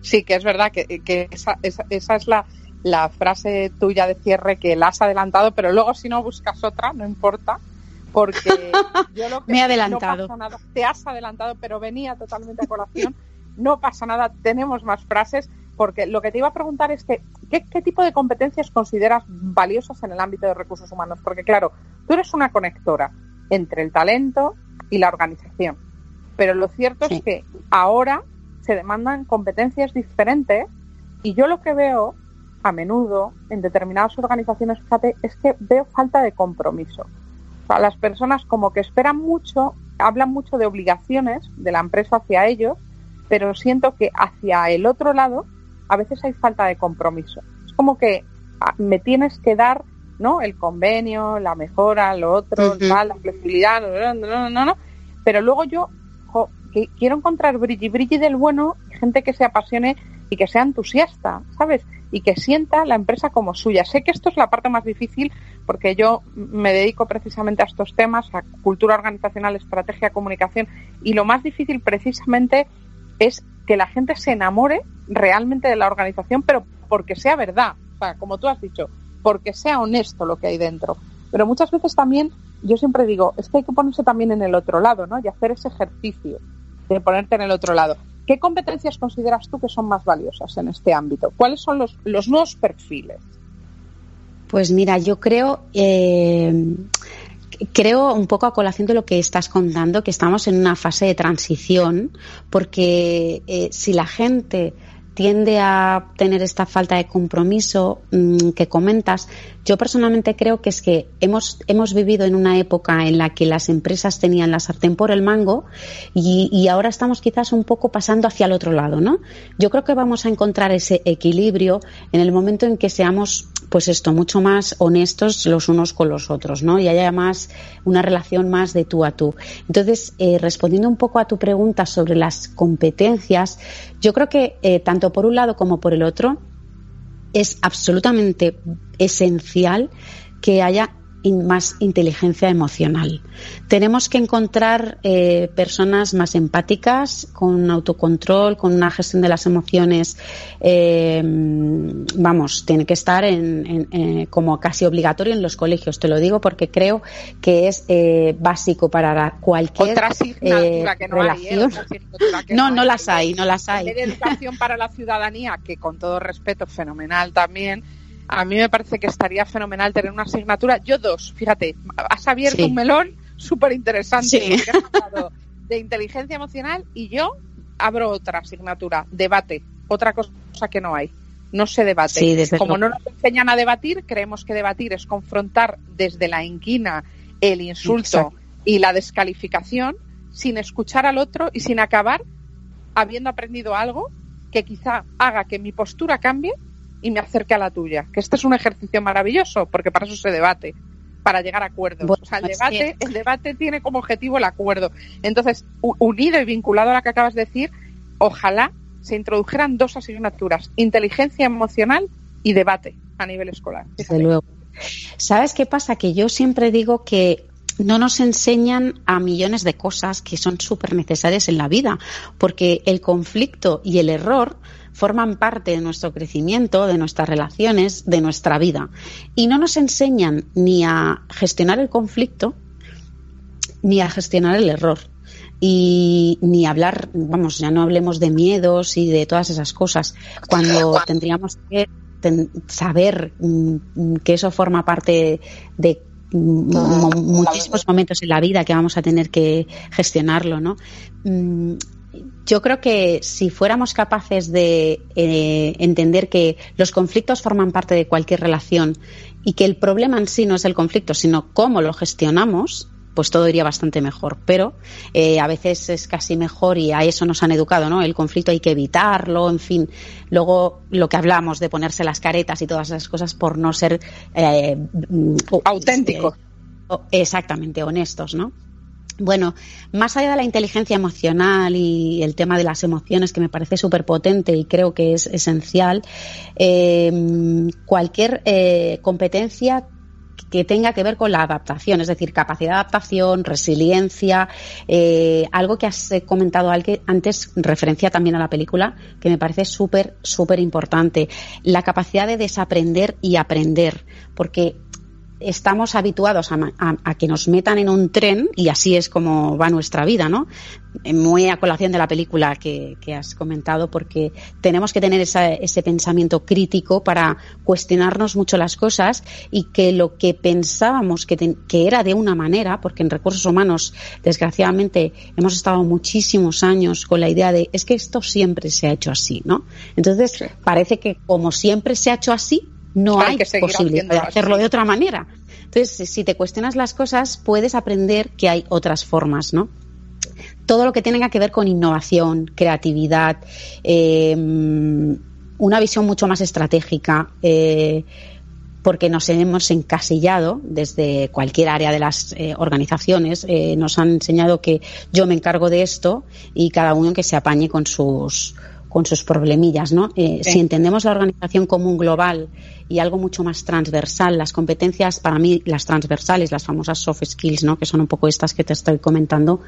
Sí, que es verdad que, que esa, esa, esa es la, la frase tuya de cierre que la has adelantado, pero luego si no buscas otra, no importa, porque [laughs] yo lo que Me he adelantado. no pasa nada, te has adelantado, pero venía totalmente a colación, no pasa nada, tenemos más frases, porque lo que te iba a preguntar es que, ¿qué, qué tipo de competencias consideras valiosas en el ámbito de recursos humanos? Porque claro, tú eres una conectora entre el talento y la organización, pero lo cierto Sí. es que ahora se demandan competencias diferentes y yo lo que veo a menudo en determinadas organizaciones, fíjate, es que veo falta de compromiso. O sea, las personas como que esperan mucho, hablan mucho de obligaciones de la empresa hacia ellos, pero siento que hacia el otro lado a veces hay falta de compromiso. Es como que ah, me tienes que dar, ¿no? El convenio, la mejora, lo otro, tal, la flexibilidad, no, no, no, no, no. Pero luego yo jo, que quiero encontrar brilli brilli del bueno, gente que se apasione y que sea entusiasta, ¿sabes? Y que sienta la empresa como suya. Sé que esto es la parte más difícil porque yo me dedico precisamente a estos temas, a cultura organizacional, estrategia, comunicación, y lo más difícil precisamente es que la gente se enamore realmente de la organización, pero porque sea verdad, o sea, como tú has dicho, porque sea honesto lo que hay dentro. Pero muchas veces también, yo siempre digo, es que hay que ponerse también en el otro lado, ¿no? Y hacer ese ejercicio de ponerte en el otro lado. ¿Qué competencias consideras tú que son más valiosas en este ámbito? ¿Cuáles son los, los nuevos perfiles? Pues mira, yo creo, eh, creo un poco a colación de lo que estás contando, que estamos en una fase de transición, porque eh, si la gente tiende a tener esta falta de compromiso mmm, que comentas, yo personalmente creo que es que hemos, hemos vivido en una época en la que las empresas tenían la sartén por el mango y, y, ahora estamos quizás un poco pasando hacia el otro lado, ¿no? Yo creo que vamos a encontrar ese equilibrio en el momento en que seamos, pues esto, mucho más honestos los unos con los otros, ¿no? Y haya más, una relación más de tú a tú. Entonces, eh, respondiendo un poco a tu pregunta sobre las competencias, yo creo que eh, tanto por un lado como por el otro, es absolutamente esencial que haya más inteligencia emocional. Tenemos que encontrar eh, personas más empáticas, con autocontrol, con una gestión de las emociones. Eh, vamos, tiene que estar en, en, eh, como casi obligatorio en los colegios. Te lo digo porque creo que es eh, básico para cualquier Otra asignatura que no relación. Hay, que [laughs] no, no, las hay, no las hay. De educación para la ciudadanía, que con todo respeto, fenomenal también a mí me parece que estaría fenomenal tener una asignatura. Yo dos, fíjate, has abierto Sí. un melón súper interesante. Sí. De inteligencia emocional y yo abro otra asignatura, debate, otra cosa que no hay. No se debate. Sí, Como no nos enseñan a debatir, creemos que debatir es confrontar desde la inquina, el insulto Exacto. y la descalificación sin escuchar al otro y sin acabar habiendo aprendido algo que quizá haga que mi postura cambie y me acerque a la tuya. Que este es un ejercicio maravilloso, porque para eso se debate, para llegar a acuerdos. Bueno, o sea, el debate, el debate tiene como objetivo el acuerdo. Entonces, unido y vinculado a lo que acabas de decir, ojalá se introdujeran dos asignaturas, inteligencia emocional y debate a nivel escolar. Desde luego. ¿Sabes qué pasa? Que yo siempre digo que no nos enseñan a millones de cosas que son súper necesarias en la vida, porque el conflicto y el error forman parte de nuestro crecimiento, de nuestras relaciones, de nuestra vida. Y no nos enseñan ni a gestionar el conflicto, ni a gestionar el error. Y ni hablar, vamos, ya no hablemos de miedos y de todas esas cosas, cuando tendríamos que ten- saber mm, que eso forma parte de mm, mo- muchísimos momentos en la vida que vamos a tener que gestionarlo, ¿no? Mm, Yo creo que si fuéramos capaces de eh, entender que los conflictos forman parte de cualquier relación y que el problema en sí no es el conflicto, sino cómo lo gestionamos, pues todo iría bastante mejor. Pero eh, a veces es casi mejor y a eso nos han educado, ¿no? El conflicto hay que evitarlo, en fin. Luego lo que hablamos de ponerse las caretas y todas esas cosas por no ser eh, mm, Auténtico. eh, exactamente honestos, ¿no? Bueno, más allá de la inteligencia emocional y el tema de las emociones, que me parece súper potente y creo que es esencial, eh, cualquier eh, competencia que tenga que ver con la adaptación, es decir, capacidad de adaptación, resiliencia, eh, algo que has eh, comentado antes, referencia también a la película, que me parece súper, súper importante. La capacidad de desaprender y aprender, porque estamos habituados a, a- a que nos metan en un tren y así es como va nuestra vida, ¿no? Muy a colación de la película que, que has comentado, porque tenemos que tener esa- ese pensamiento crítico para cuestionarnos mucho las cosas y que lo que pensábamos que, que era de una manera, porque en recursos humanos, desgraciadamente, hemos estado muchísimos años con la idea de es que esto siempre se ha hecho así, ¿no? Entonces, parece que como siempre se ha hecho así, no Hay hay, posibilidad de hacerlo así. de otra manera. Entonces, si te cuestionas las cosas, puedes aprender que hay otras formas, ¿no? Todo lo que tenga que ver con innovación, creatividad, eh, una visión mucho más estratégica, eh, porque nos hemos encasillado desde cualquier área de las eh, organizaciones, eh, nos han enseñado que yo me encargo de esto y cada uno que se apañe con sus con sus problemillas, ¿no? Eh, Sí. Si entendemos la organización como un global y algo mucho más transversal, las competencias, para mí, las transversales, las famosas soft skills, ¿no? Que son un poco estas que te estoy comentando,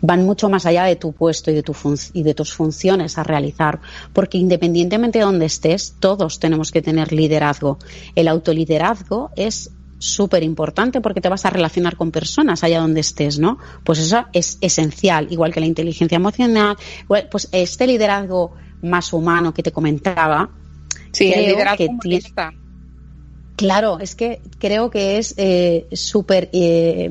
van mucho más allá de tu puesto y de, tu y de tus funciones a realizar, porque independientemente de donde estés, todos tenemos que tener liderazgo. El autoliderazgo es súper importante porque te vas a relacionar con personas allá donde estés, ¿no? Pues eso es esencial, igual que la inteligencia emocional, pues este liderazgo más humano que te comentaba, Sí, el liderazgo que tiene-. Claro, es que creo que es eh, súper, eh,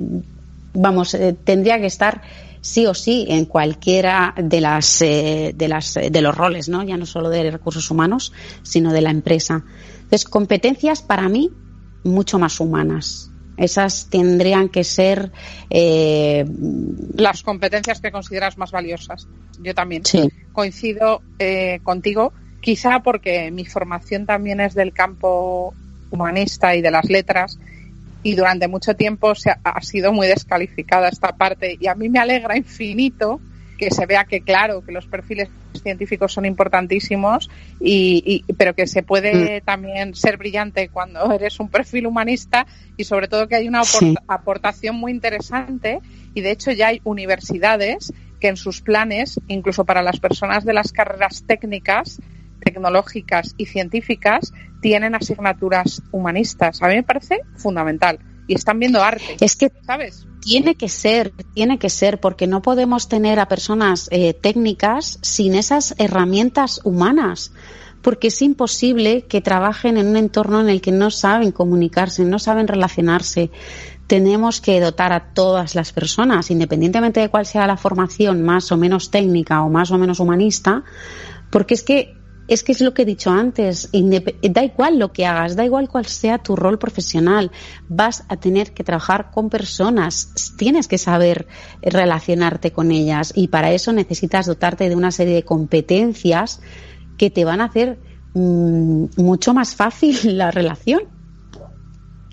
vamos, eh, tendría que estar sí o sí en cualquiera de las eh, de las eh, de los roles, ¿no? Ya no solo de recursos humanos, sino de la empresa. Entonces, competencias para mí mucho más humanas. Esas tendrían que ser eh, Las competencias que consideras más valiosas. Yo también. sí, coincido eh, contigo, quizá porque mi formación también es del campo humanista y de las letras y durante mucho tiempo se ha, ha sido muy descalificada esta parte y a mí me alegra infinito que se vea que claro que los perfiles científicos son importantísimos y, y- pero que se puede también ser brillante cuando [laughs] eres un perfil humanista y sobre todo que hay una Sí. aportación muy interesante y de hecho ya hay universidades que en sus planes, incluso para las personas de las carreras técnicas, tecnológicas y científicas, tienen asignaturas humanistas. A mí me parece fundamental. Y están viendo arte, es que ¿sabes? Tiene que ser, tiene que ser, porque no podemos tener a personas eh, técnicas sin esas herramientas humanas, porque es imposible que trabajen en un entorno en el que no saben comunicarse, no saben relacionarse. Tenemos que dotar a todas las personas, independientemente de cuál sea la formación más o menos técnica o más o menos humanista, porque es que es que es lo que he dicho antes, da igual lo que hagas, da igual cuál sea tu rol profesional, vas a tener que trabajar con personas, tienes que saber relacionarte con ellas y para eso necesitas dotarte de una serie de competencias que te van a hacer mm, mucho más fácil [laughs] la relación.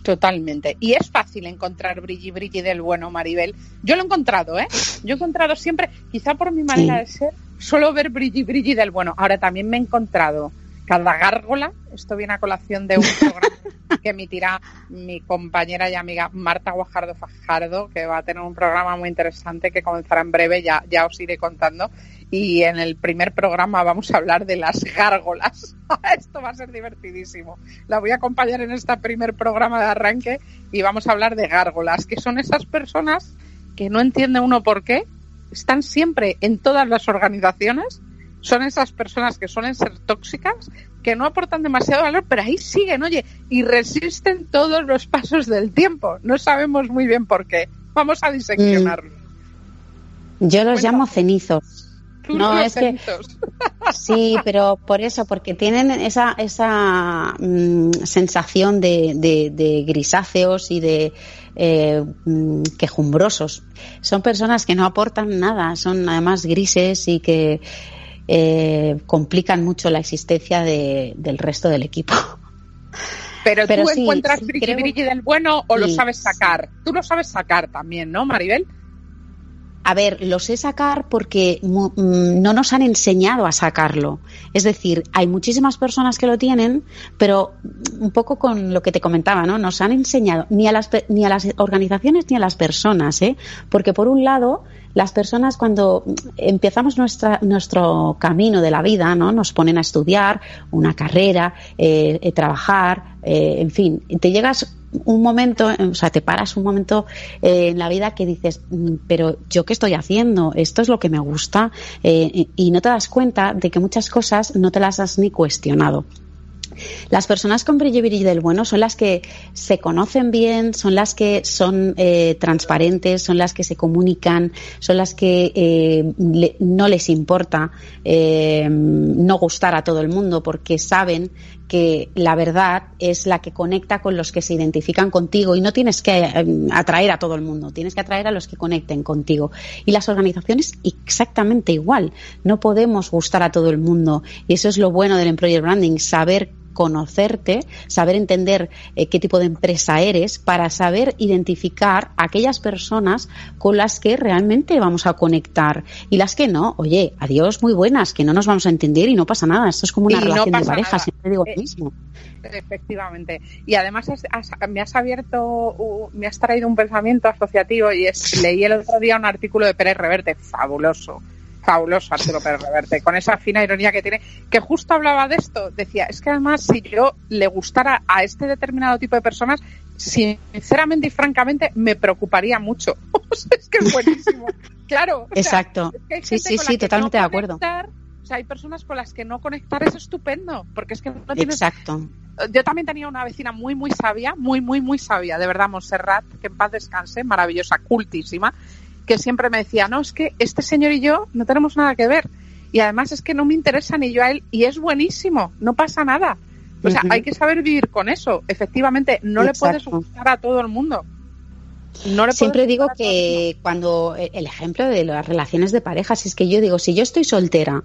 Totalmente. Y es fácil encontrar brilli brilli del bueno, Maribel. Yo lo he encontrado, ¿eh? Yo he encontrado siempre, quizá por mi manera Sí. de ser, suelo ver brilli brilli del bueno. Ahora también me he encontrado cada gárgola, esto viene a colación de un [laughs] programa que emitirá mi compañera y amiga Marta Guajardo Fajardo, que va a tener un programa muy interesante que comenzará en breve, ya, ya os iré contando. Y en el primer programa vamos a hablar de las gárgolas. [laughs] Esto va a ser divertidísimo. La voy a acompañar en este primer programa de arranque y vamos a hablar de gárgolas, que son esas personas que no entiende uno por qué, están siempre en todas las organizaciones, son esas personas que suelen ser tóxicas, que no aportan demasiado valor, pero ahí siguen, oye, y resisten todos los pasos del tiempo. No sabemos muy bien por qué. Vamos a diseccionarlo. Yo los llamo cenizos. Tú No, los es que- censos. [laughs] Sí, pero por eso, porque tienen esa, esa mm, sensación de, de- de grisáceos y de eh, mm, quejumbrosos. Son personas que no aportan nada, son además grises y que eh, complican mucho la existencia de- del resto del equipo. Pero, [laughs] Pero tú sí, encuentras sí, creo- del bueno o lo sabes sacar. Tú lo sabes sacar también, ¿no, Maribel? A ver, lo sé sacar porque mm, no nos han enseñado a sacarlo. Es decir, hay muchísimas personas que lo tienen, pero mm, un poco con lo que te comentaba, ¿no? Nos han enseñado ni a las, ni a las organizaciones ni a las personas, ¿eh? Porque por un lado, las personas cuando mm, empezamos nuestra, nuestro camino de la vida, ¿no? Nos ponen a estudiar una carrera, eh, eh, trabajar, eh, en fin, te llegas un momento, eh, o sea, te paras un momento eh, en la vida que dices, "Mm, pero yo qué estoy haciendo, esto es lo que me gusta, eh, y, no te das cuenta de que muchas cosas no te las has ni cuestionado. Las personas con brillo y del bueno son las que se conocen bien, son las que son transparentes, son las que se comunican, son las que le- no les importa no gustar a todo el mundo porque saben que la verdad es la que conecta con los que se identifican contigo y no tienes que eh, atraer a todo el mundo, tienes que atraer a los que conecten contigo. Y las organizaciones exactamente igual, no podemos gustar a todo el mundo y eso es lo bueno del employer branding, saber conocerte, saber entender eh, qué tipo de empresa eres para saber identificar aquellas personas con las que realmente vamos a conectar y las que no, oye, adiós, muy buenas, que no nos vamos a entender y no pasa nada, esto es como una Y no relación de pareja, nada. siempre digo Eh, lo mismo. Efectivamente. Y además has- has- me has abierto, uh, me has traído un pensamiento asociativo y es, leí el otro día un artículo de Pérez Reverte, fabuloso, fabuloso Arturo [laughs] Pérez Reverte, con esa fina ironía que tiene, que justo hablaba de esto. Decía, es que además si yo le gustara a este determinado tipo de personas, sinceramente y francamente me preocuparía mucho. [laughs] Es que es buenísimo. [laughs] Claro. sea, Exacto. es que hay Sí, sí, sí, totalmente no de acuerdo. conectar, O sea, hay personas con las que no conectar es estupendo, porque es que no tienes Exacto. yo también tenía una vecina muy, muy sabia, muy, muy, muy sabia, de verdad, Montserrat, que en paz descanse, maravillosa, cultísima, que siempre me decía, no, es que este señor y yo no tenemos nada que ver. Y además es que no me interesa ni yo a él, y es buenísimo, no pasa nada. O sea, hay que saber vivir con eso. Efectivamente, no le puedes gustar a todo el mundo. No le Siempre digo que cuando el ejemplo de las relaciones de pareja, si es que yo digo, si yo estoy soltera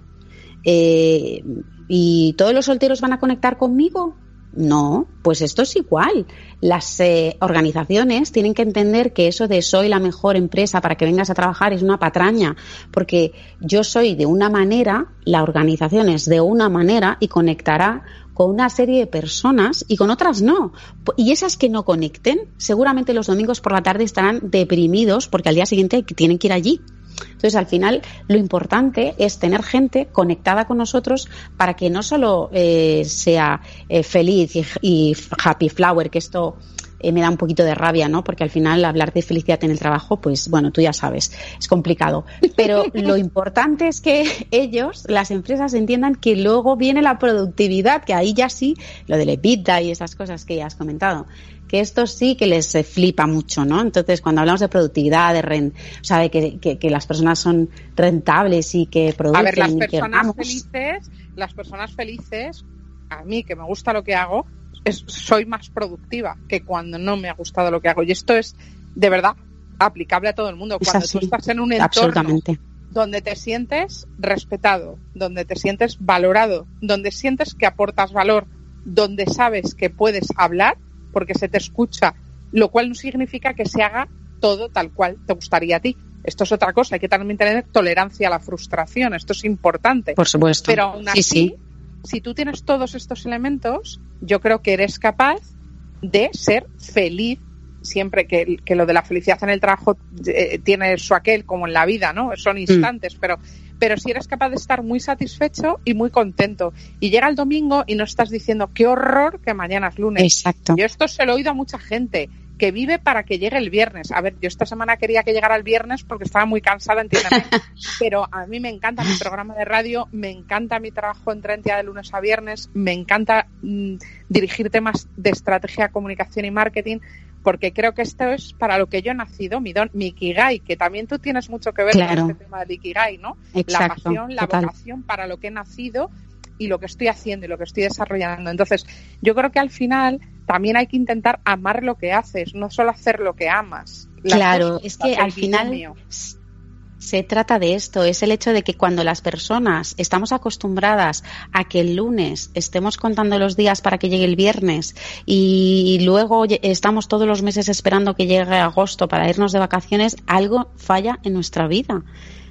eh, y todos los solteros van a conectar conmigo, no, pues esto es igual. Las eh, organizaciones tienen que entender que eso de soy la mejor empresa para que vengas a trabajar es una patraña, porque yo soy de una manera, la organización es de una manera y conectará con una serie de personas y con otras no. Y esas que no conecten, seguramente los domingos por la tarde estarán deprimidos porque al día siguiente tienen que ir allí. Entonces, al final, lo importante es tener gente conectada con nosotros para que no solo eh, sea eh, feliz y, y happy flower, que esto eh, me da un poquito de rabia, ¿no? Porque al final hablar de felicidad en el trabajo, pues bueno, tú ya sabes, es complicado. Pero [laughs] lo importante es que ellos, las empresas, entiendan que luego viene la productividad, que ahí ya sí, lo del EBITDA y esas cosas que ya has comentado, que esto sí que les eh, flipa mucho, ¿no? Entonces, cuando hablamos de productividad, de ren, o sea, de que, que, que las personas son rentables y que producen A ver, las que personas felices, las personas felices, a mí que me gusta lo que hago, es- soy más productiva que cuando no me ha gustado lo que hago. Y esto es de verdad aplicable a todo el mundo. Es Cuando así, tú estás en un entorno donde te sientes respetado, donde te sientes valorado, donde sientes que aportas valor, donde sabes que puedes hablar porque se te escucha, lo cual no significa que se haga todo tal cual te gustaría a ti. Esto es otra cosa, hay que también tener tolerancia a la frustración, esto es importante. Por supuesto. Pero aún sí, así, sí. Si tú tienes todos estos elementos, yo creo que eres capaz de ser feliz siempre que, que lo de la felicidad en el trabajo eh, tiene su aquel como en la vida, ¿no? Mm. Son instantes, pero pero si eres capaz de estar muy satisfecho y muy contento. Y llega el domingo y no estás diciendo qué horror que mañana es lunes. Exacto. Yo esto se lo he oído a mucha gente que vive para que llegue el viernes. A ver, yo esta semana quería que llegara el viernes porque estaba muy cansada, entiéndeme. [laughs] Pero a mí me encanta mi programa de radio, me encanta mi trabajo en Trentia de lunes a viernes, me encanta mm, dirigir temas de estrategia, comunicación y marketing porque creo que esto es para lo que yo he nacido, mi don, mi Ikigai, que también tú tienes mucho que ver Claro. con este tema del Ikigai, ¿no? Exacto, la pasión, la total. vocación para lo que he nacido y lo que estoy haciendo y lo que estoy desarrollando. Entonces, yo creo que al final también hay que intentar amar lo que haces, no solo hacer lo que amas. Claro, es que al final se trata de esto, es el hecho de que cuando las personas estamos acostumbradas a que el lunes estemos contando los días para que llegue el viernes y luego estamos todos los meses esperando que llegue agosto para irnos de vacaciones, algo falla en nuestra vida.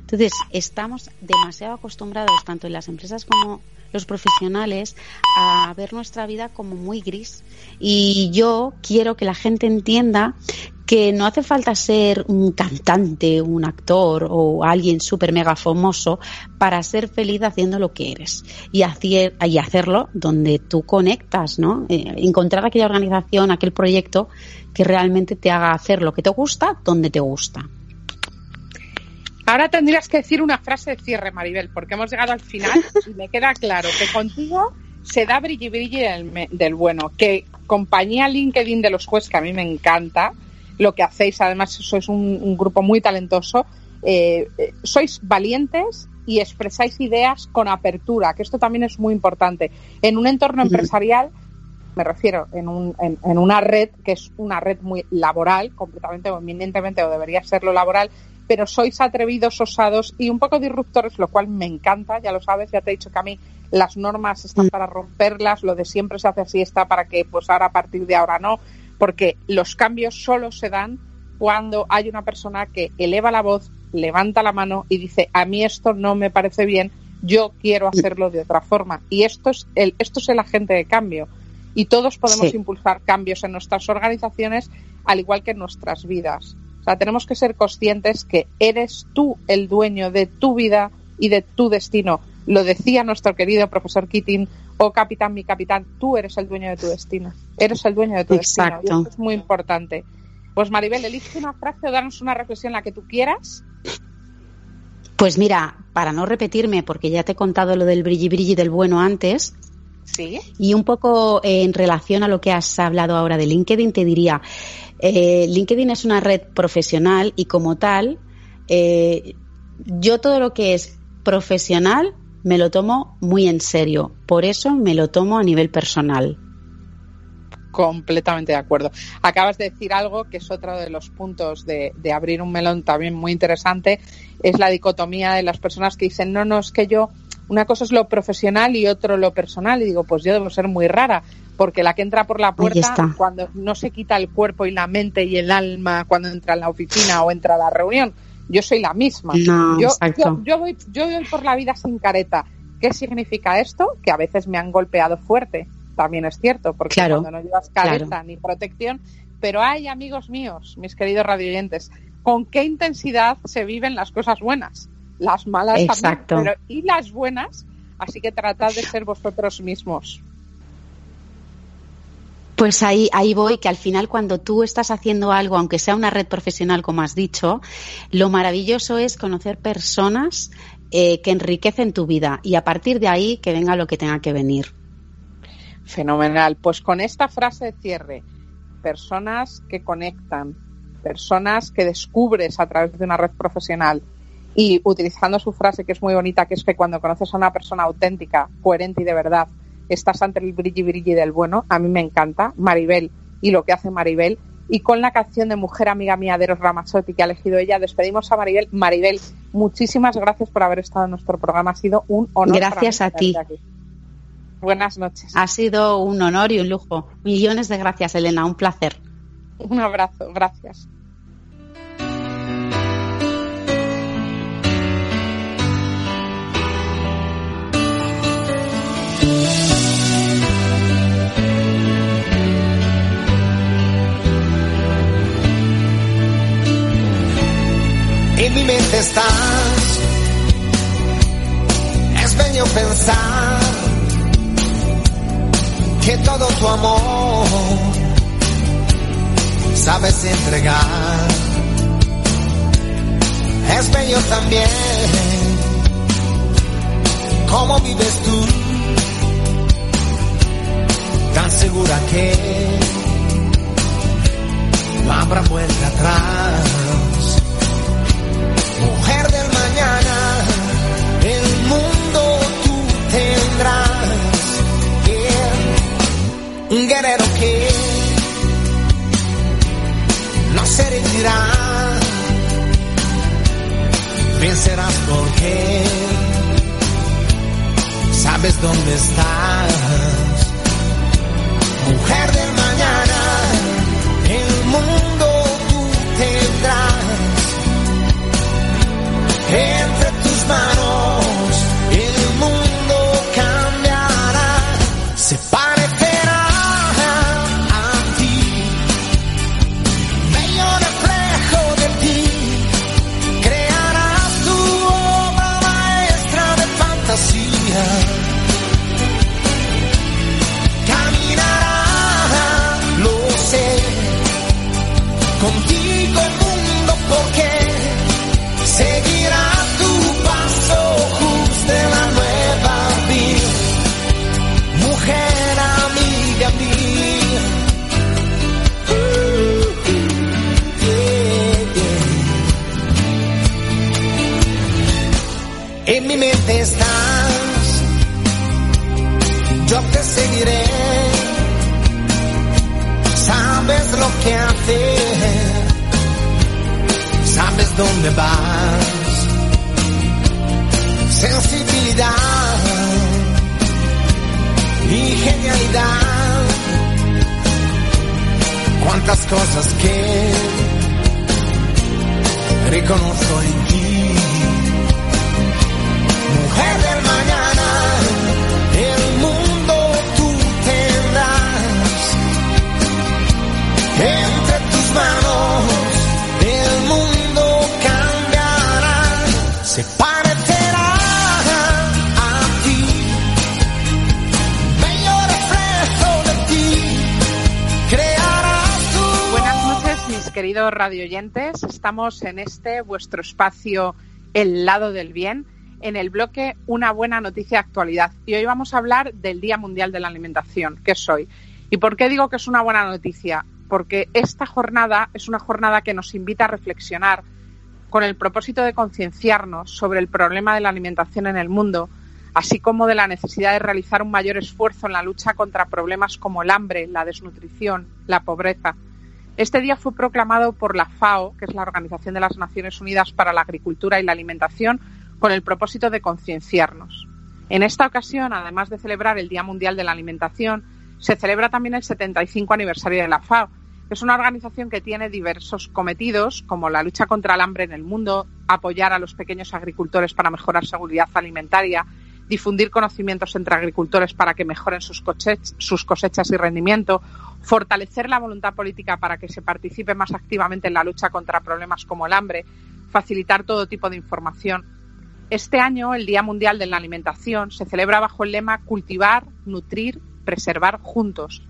Entonces, estamos demasiado acostumbrados, tanto en las empresas como los profesionales, a ver nuestra vida como muy gris. Y yo quiero que la gente entienda que no hace falta ser un cantante, un actor o alguien súper mega famoso para ser feliz haciendo lo que eres y, hacer, y hacerlo donde tú conectas, ¿no? Eh, encontrar aquella organización, aquel proyecto que realmente te haga hacer lo que te gusta donde te gusta. Ahora tendrías que decir una frase de cierre, Maribel, porque hemos llegado al final y me queda claro que contigo se da brilli brilli del, del bueno, que compañía LinkedIn de los jueces, que a mí me encanta lo que hacéis, además sois un, un grupo muy talentoso, eh, eh, sois valientes y expresáis ideas con apertura, que esto también es muy importante. En un entorno empresarial, me refiero en, un, en, en una red que es una red muy laboral, completamente o eminentemente, o debería serlo laboral, pero sois atrevidos, osados y un poco disruptores, lo cual me encanta, ya lo sabes, ya te he dicho que a mí las normas están Mm. para romperlas, lo de siempre se hace así está para que pues ahora a partir de ahora no, porque los cambios solo se dan cuando hay una persona que eleva la voz, levanta la mano y dice, a mí esto no me parece bien, yo quiero hacerlo de otra forma. Y esto es el, esto es el agente de cambio. Y todos podemos Sí. impulsar cambios en nuestras organizaciones, al igual que en nuestras vidas. O sea, tenemos que ser conscientes que eres tú el dueño de tu vida y de tu destino. Lo decía nuestro querido profesor Keating, oh capitán, mi capitán, tú eres el dueño de tu destino. Eres el dueño de tu destino. Y Exacto. esto es muy importante. Pues Maribel, elige una frase o danos una reflexión la que tú quieras. Pues mira, para no repetirme, porque ya te he contado lo del brilli brilli del bueno antes, Sí. Y un poco eh, en relación a lo que has hablado ahora de LinkedIn, te diría, eh, LinkedIn es una red profesional y como tal, eh, yo todo lo que es profesional me lo tomo muy en serio. Por eso me lo tomo a nivel personal. Completamente de acuerdo. Acabas de decir algo que es otro de los puntos de, de abrir un melón también muy interesante, es la dicotomía de las personas que dicen, no, no, es que yo, una cosa es lo profesional y otro lo personal. Y digo, pues yo debo ser muy rara, porque la que entra por la puerta, cuando no se quita el cuerpo y la mente y el alma cuando entra en la oficina o entra a la reunión, yo soy la misma. No, yo, yo, yo voy, yo voy por la vida sin careta. ¿Qué significa esto? Que a veces me han golpeado fuerte. También es cierto, porque Claro, cuando no llevas careta claro. ni protección. Pero hay, amigos míos, mis queridos radioyentes, con qué intensidad se viven las cosas buenas. Las malas Exacto. también, pero y las buenas. Así que tratad de ser vosotros mismos. Pues ahí, ahí voy, que al final cuando tú estás haciendo algo, aunque sea una red profesional, como has dicho, lo maravilloso es conocer personas eh, que enriquecen tu vida y a partir de ahí que venga lo que tenga que venir. Fenomenal. Pues con esta frase de cierre, personas que conectan, personas que descubres a través de una red profesional y utilizando su frase que es muy bonita, que es que cuando conoces a una persona auténtica, coherente y de verdad, estás ante el brilli brilli del bueno, a mí me encanta, Maribel y lo que hace Maribel. Y con la canción de Mujer Amiga Mía de Eros Ramazzotti que ha elegido ella, despedimos a Maribel. Maribel, muchísimas gracias por haber estado en nuestro programa. Ha sido un honor. Gracias a ti. aquí. Buenas noches. Ha sido un honor y un lujo. Millones de gracias, Elena. Un placer. Un abrazo, gracias. En mi mente estás, es bello pensar que todo tu amor sabes entregar. Es bello también cómo vives tú, tan segura que no habrá vuelta atrás. Tendrás. Un guerrero que no se rendirá. Vencerás porque sabes dónde estás. Mujer del Estamos en este vuestro espacio El lado del bien, en el bloque Una buena noticia actualidad. Y hoy vamos a hablar del Día Mundial de la Alimentación, que es hoy. ¿Y por qué digo que es una buena noticia? Porque esta jornada es una jornada que nos invita a reflexionar con el propósito de concienciarnos sobre el problema de la alimentación en el mundo, así como de la necesidad de realizar un mayor esfuerzo en la lucha contra problemas como el hambre, la desnutrición, la pobreza. Este día fue proclamado por la FAO, que es la Organización de las Naciones Unidas para la Agricultura y la Alimentación, con el propósito de concienciarnos. En esta ocasión, además de celebrar el Día Mundial de la Alimentación, se celebra también el 75 aniversario de la FAO. Es una organización que tiene diversos cometidos, como la lucha contra el hambre en el mundo, apoyar a los pequeños agricultores para mejorar seguridad alimentaria, difundir conocimientos entre agricultores para que mejoren sus, cosechas, y rendimiento, fortalecer la voluntad política para que se participe más activamente en la lucha contra problemas como el hambre, facilitar todo tipo de información. Este año, el Día Mundial de la Alimentación se celebra bajo el lema Cultivar, Nutrir, Preservar Juntos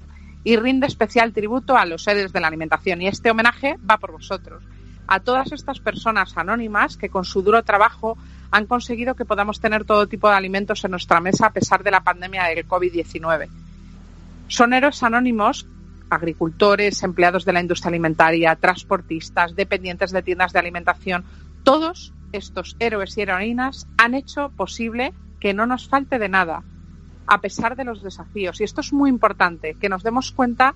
y rinde especial tributo a los seres de la alimentación. Y este homenaje va por vosotros, a todas estas personas anónimas que con su duro trabajo han conseguido que podamos tener todo tipo de alimentos en nuestra mesa a pesar de la pandemia del COVID-19. Son héroes anónimos, agricultores, empleados de la industria alimentaria, transportistas, dependientes de tiendas de alimentación, todos estos héroes y heroínas han hecho posible que no nos falte de nada, a pesar de los desafíos. Y esto es muy importante, que nos demos cuenta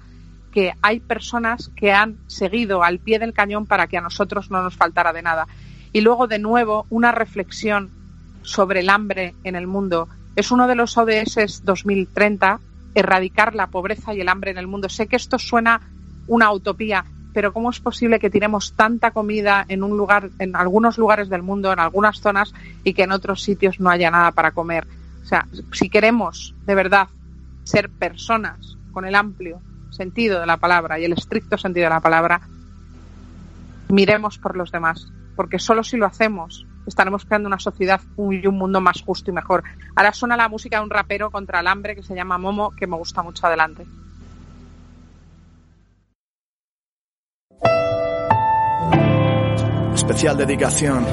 que hay personas que han seguido al pie del cañón para que a nosotros no nos faltara de nada. Y luego, de nuevo, una reflexión sobre el hambre en el mundo. Es uno de los ODS 2030, erradicar la pobreza y el hambre en el mundo. Sé que esto suena una utopía, pero ¿cómo es posible que tiremos tanta comida en un lugar, en algunos lugares del mundo, en algunas zonas, y que en otros sitios no haya nada para comer? O sea, si queremos de verdad ser personas con el amplio sentido de la palabra y el estricto sentido de la palabra, miremos por los demás, porque solo si lo hacemos estaremos creando una sociedad y un mundo más justo y mejor. Ahora suena la música de un rapero contra el hambre que se llama Momo, que me gusta mucho adelante. Especial dedicación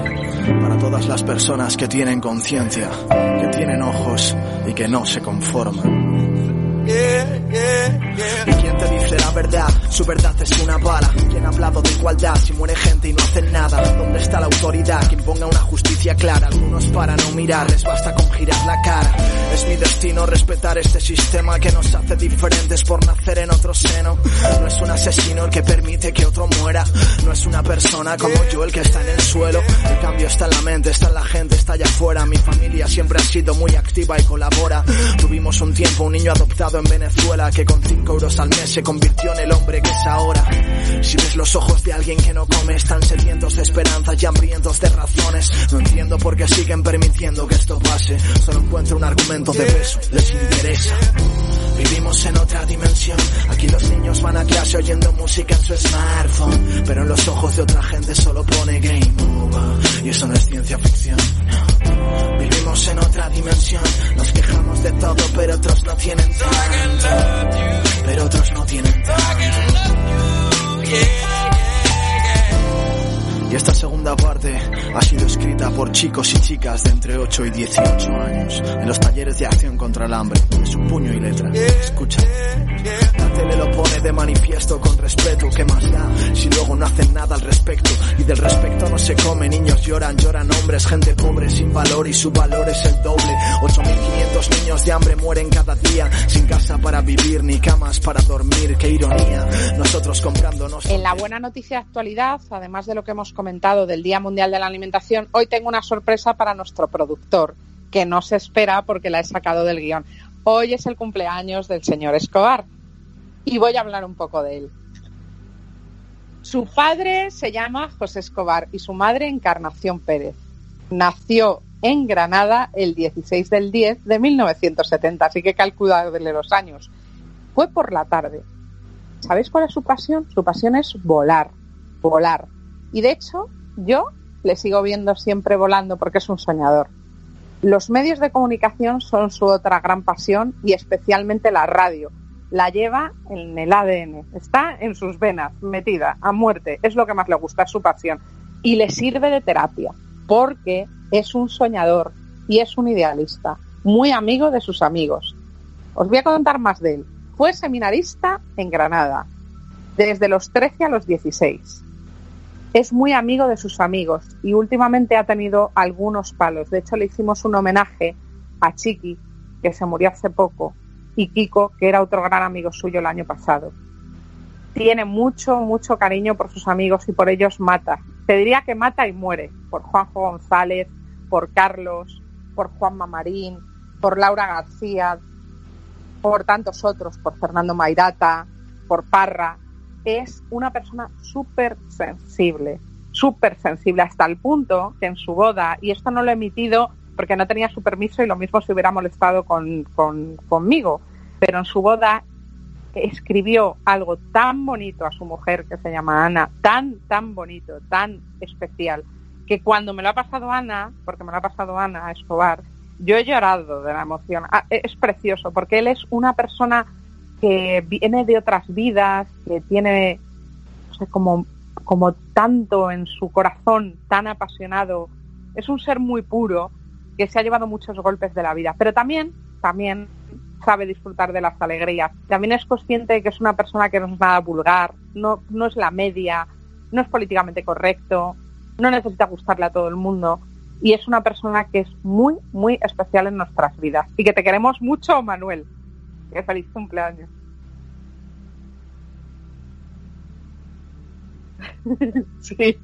para todas las personas que tienen conciencia, que tienen ojos y que no se conforman. ¿Y quién te la verdad? Su verdad es una bala. ¿Quién ha hablado de igualdad si muere gente y no hacen nada? ¿Dónde está la autoridad? Quien ponga una justicia clara. Algunos para no mirar, les basta con girar la cara. Es mi destino respetar este sistema que nos hace diferentes por nacer en otro seno. No es un asesino el que permite que otro muera. No es una persona como yo el que está en el suelo. El cambio está en la mente, está en la gente, está allá afuera. Mi familia siempre ha sido muy activa y colabora. Tuvimos un tiempo un niño adoptado en Venezuela que con 5 euros al mes se convirtió en el hombre que es ahora. Si ves los ojos de alguien que no come, están sedientos de esperanzas y hambrientos de razones. No entiendo por qué siguen permitiendo que esto pase. Solo encuentro un argumento de peso, les interesa. Vivimos en otra dimensión. Aquí los niños van a clase oyendo música en su smartphone. Pero en los ojos de otra gente solo pone game over. Y eso no es ciencia ficción. no. Vivimos en otra dimensión. Nos quejamos de todo, pero otros no tienen tanto. Pero otros no tienen. Y esta segunda parte ha sido escrita por chicos y chicas de entre 8 y 18 años en los talleres de acción contra el hambre. Es un puño y letra. Escucha. La tele lo pone de manifiesto con respeto. ¿Qué más da si luego no hacen nada al respecto? Y del respecto no se come. Niños lloran, lloran hombres, gente pobre sin valor y su valor es el doble. 8.500 niños de hambre mueren cada día sin casa para vivir ni camas para dormir. Qué ironía. Nosotros comprándonos. En la buena noticia de actualidad, además de lo que hemos comentado del Día Mundial de la Alimentación, hoy tengo una sorpresa para nuestro productor, que no se espera porque la he sacado del guion. Hoy es el cumpleaños del señor Escobar y voy a hablar un poco de él. Su padre se llama José Escobar y su madre Encarnación Pérez. Nació en Granada el 16 del 10 de 1970, así que calculadle los años. Fue por la tarde. ¿Sabéis cuál es su pasión? Su pasión es volar, volar. Y de hecho, yo le sigo viendo siempre volando porque es un soñador. Los medios de comunicación son su otra gran pasión y especialmente la radio. La lleva en el ADN, está en sus venas, metida a muerte. Es lo que más le gusta, es su pasión. Y le sirve de terapia porque es un soñador y es un idealista, muy amigo de sus amigos. Os voy a contar más de él. Fue seminarista en Granada, desde los 13 a los 16 es muy amigo de sus amigos y últimamente ha tenido algunos palos. De hecho, le hicimos un homenaje a Chiqui, que se murió hace poco, y Kiko, que era otro gran amigo suyo el año pasado. Tiene mucho, mucho cariño por sus amigos y por ellos mata. Te diría que mata y muere por Juanjo González, por Carlos, por Juanma Marín, por Laura García, por tantos otros, por Fernando Mairata, por Parra, es una persona súper sensible, súper sensible, hasta el punto que en su boda, y esto no lo he emitido porque no tenía su permiso y lo mismo se hubiera molestado con, con, conmigo, pero en su boda escribió algo tan bonito a su mujer que se llama Ana, tan, tan bonito, tan especial, que cuando me lo ha pasado Ana, porque me lo ha pasado Ana Escobar, yo he llorado de la emoción. Ah, Es precioso, porque él es una persona que viene de otras vidas, que tiene no sé, como, como tanto en su corazón, tan apasionado. Es un ser muy puro que se ha llevado muchos golpes de la vida, pero también, también sabe disfrutar de las alegrías. También es consciente de que es una persona que no es nada vulgar, no, no es la media, no es políticamente correcto, no necesita gustarle a todo el mundo y es una persona que es muy, muy especial en nuestras vidas y que te queremos mucho, Manuel. Que feliz cumpleaños. [laughs] sí.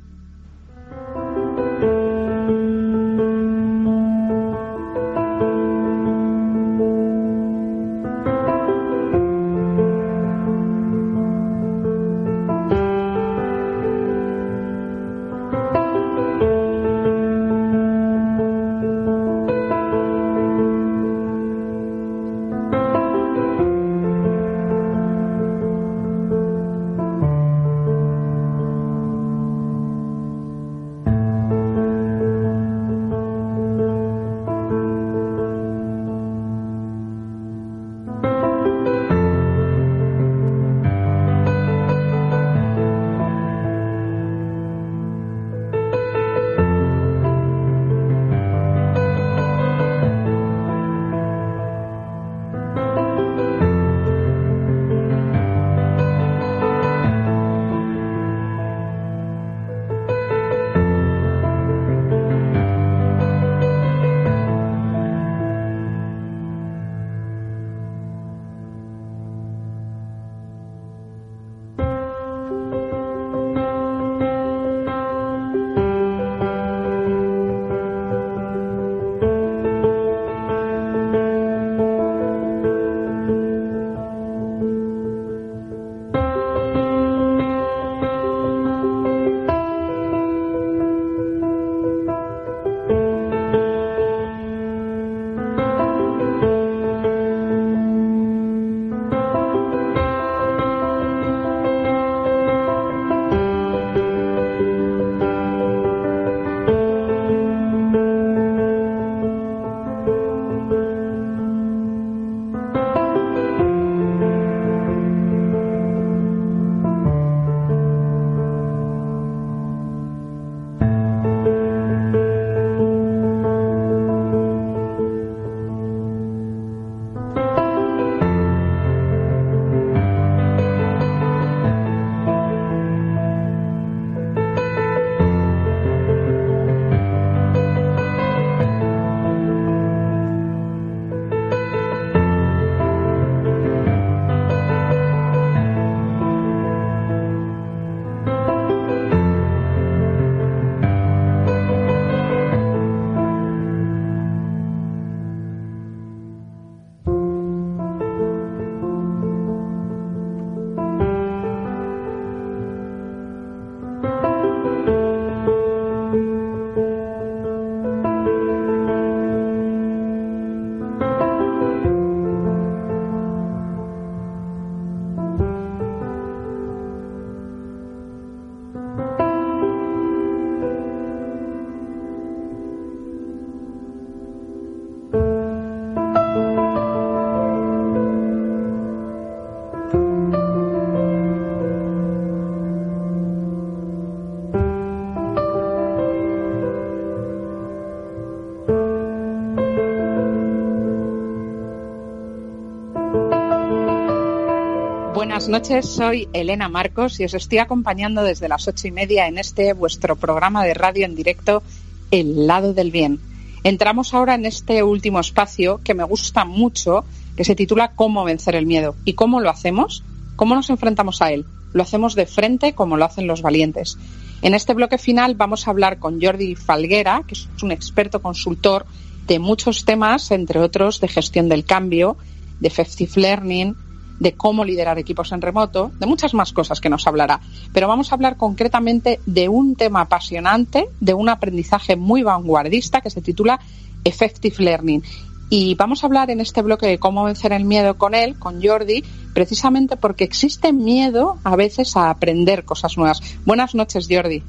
Buenas noches. Soy Elena Marcos y os estoy acompañando desde las ocho y media en este vuestro programa de radio en directo, El lado del bien. Entramos ahora en este último espacio que me gusta mucho, que se titula Cómo vencer el miedo. ¿Y cómo lo hacemos? ¿Cómo nos enfrentamos a él? Lo hacemos de frente como lo hacen los valientes. En este bloque final vamos a hablar con Jordi Falguera, que es un experto consultor de muchos temas, entre otros de gestión del cambio, de effective learning, de cómo liderar equipos en remoto, de muchas más cosas que nos hablará. Pero vamos a hablar concretamente de un tema apasionante, de un aprendizaje muy vanguardista que se titula Effective Learning. Y vamos a hablar en este bloque de cómo vencer el miedo con él, con Jordi, precisamente porque existe miedo a veces a aprender cosas nuevas. Buenas noches, Jordi.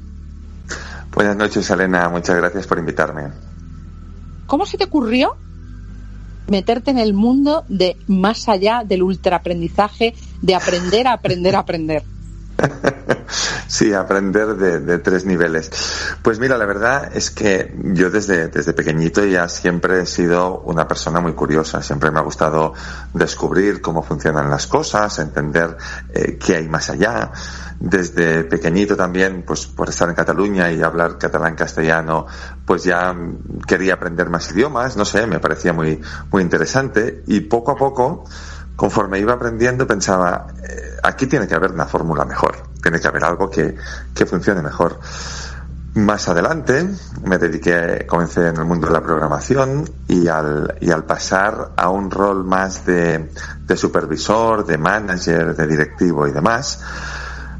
Buenas noches, Elena. Muchas gracias por invitarme. ¿Cómo se te ocurrió meterte en el mundo de más allá del ultraaprendizaje, de aprender a aprender a aprender. [laughs] Sí, aprender de, tres niveles. Pues mira, la verdad es que yo desde, desde pequeñito ya siempre he sido una persona muy curiosa. Siempre me ha gustado descubrir cómo funcionan las cosas, entender eh, qué hay más allá. Desde pequeñito también, pues por estar en Cataluña y hablar catalán castellano, pues ya quería aprender más idiomas. No sé, me parecía muy, muy interesante. Y poco a poco, conforme iba aprendiendo, pensaba, eh, aquí tiene que haber una fórmula mejor, tiene que haber algo que, que funcione mejor. Más adelante me dediqué, comencé en el mundo de la programación y al, y al pasar a un rol más de, de supervisor, de manager, de directivo y demás,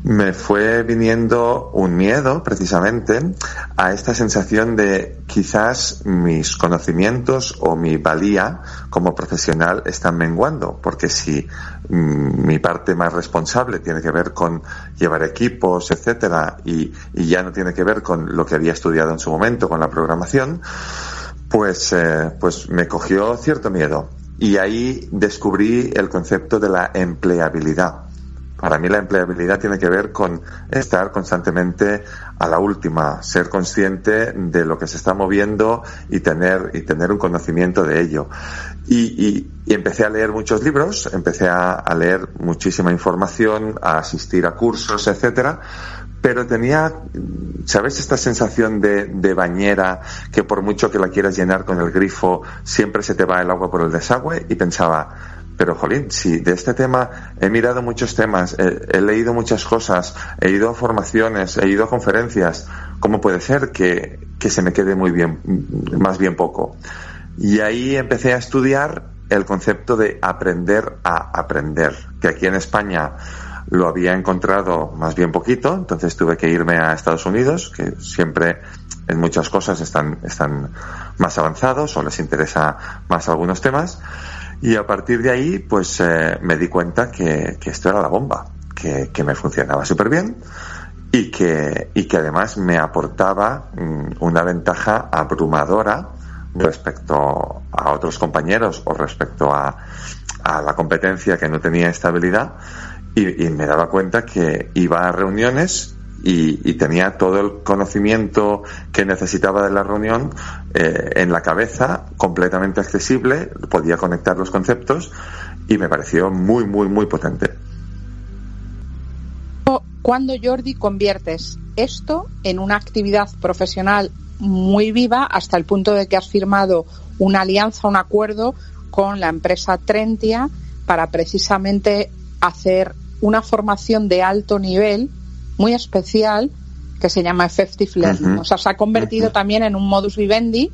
me fue viniendo un miedo precisamente a esta sensación de quizás mis conocimientos o mi valía como profesional están menguando, porque si mm, mi parte más responsable tiene que ver con llevar equipos, etcétera, y, ya no tiene que ver con lo que había estudiado en su momento, con la programación, pues, eh, pues me cogió cierto miedo. Y ahí descubrí el concepto de la empleabilidad para mí la empleabilidad tiene que ver con estar constantemente a la última, ser consciente de lo que se está moviendo y tener, y tener un conocimiento de ello. Y, empecé a leer muchos libros, empecé a, leer muchísima información, a asistir a cursos, etcétera, pero tenía, ¿sabes? Esta sensación de, de, bañera que por mucho que la quieras llenar con el grifo, siempre se te va el agua por el desagüe y pensaba, pero, jolín, si de este tema he mirado muchos temas, he, leído muchas cosas, he ido a formaciones, he ido a conferencias, ¿cómo puede ser que, que se me quede muy bien, más bien poco? Y ahí empecé a estudiar el concepto de aprender a aprender, que aquí en España lo había encontrado más bien poquito, entonces tuve que irme a Estados Unidos, que siempre en muchas cosas están, están más avanzados o les interesa más algunos temas. Y a partir de ahí, pues eh, me di cuenta que, que, esto era la bomba, que, que me funcionaba súper bien y que, y que además me aportaba mm, una ventaja abrumadora respecto a otros compañeros o respecto a, a la competencia que no tenía estabilidad y, y, me daba cuenta que iba a reuniones y, tenía todo el conocimiento que necesitaba de la reunión eh, en la cabeza, completamente accesible, podía conectar los conceptos y me pareció muy, muy, muy potente. Cuando Jordi conviertes esto en una actividad profesional muy viva hasta el punto de que has firmado una alianza, un acuerdo con la empresa Trentia para precisamente hacer una formación de alto nivel muy especial que se llama Effective Learning. O sea, se ha convertido también en un modus vivendi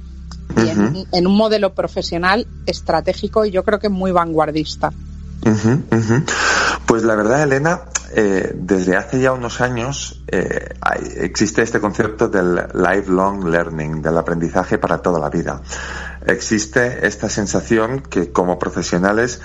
y en, un modelo profesional estratégico y yo creo que muy vanguardista. Pues la verdad, Elena, eh, desde hace ya unos años eh, existe este concepto del lifelong learning, del aprendizaje para toda la vida. Existe esta sensación que como profesionales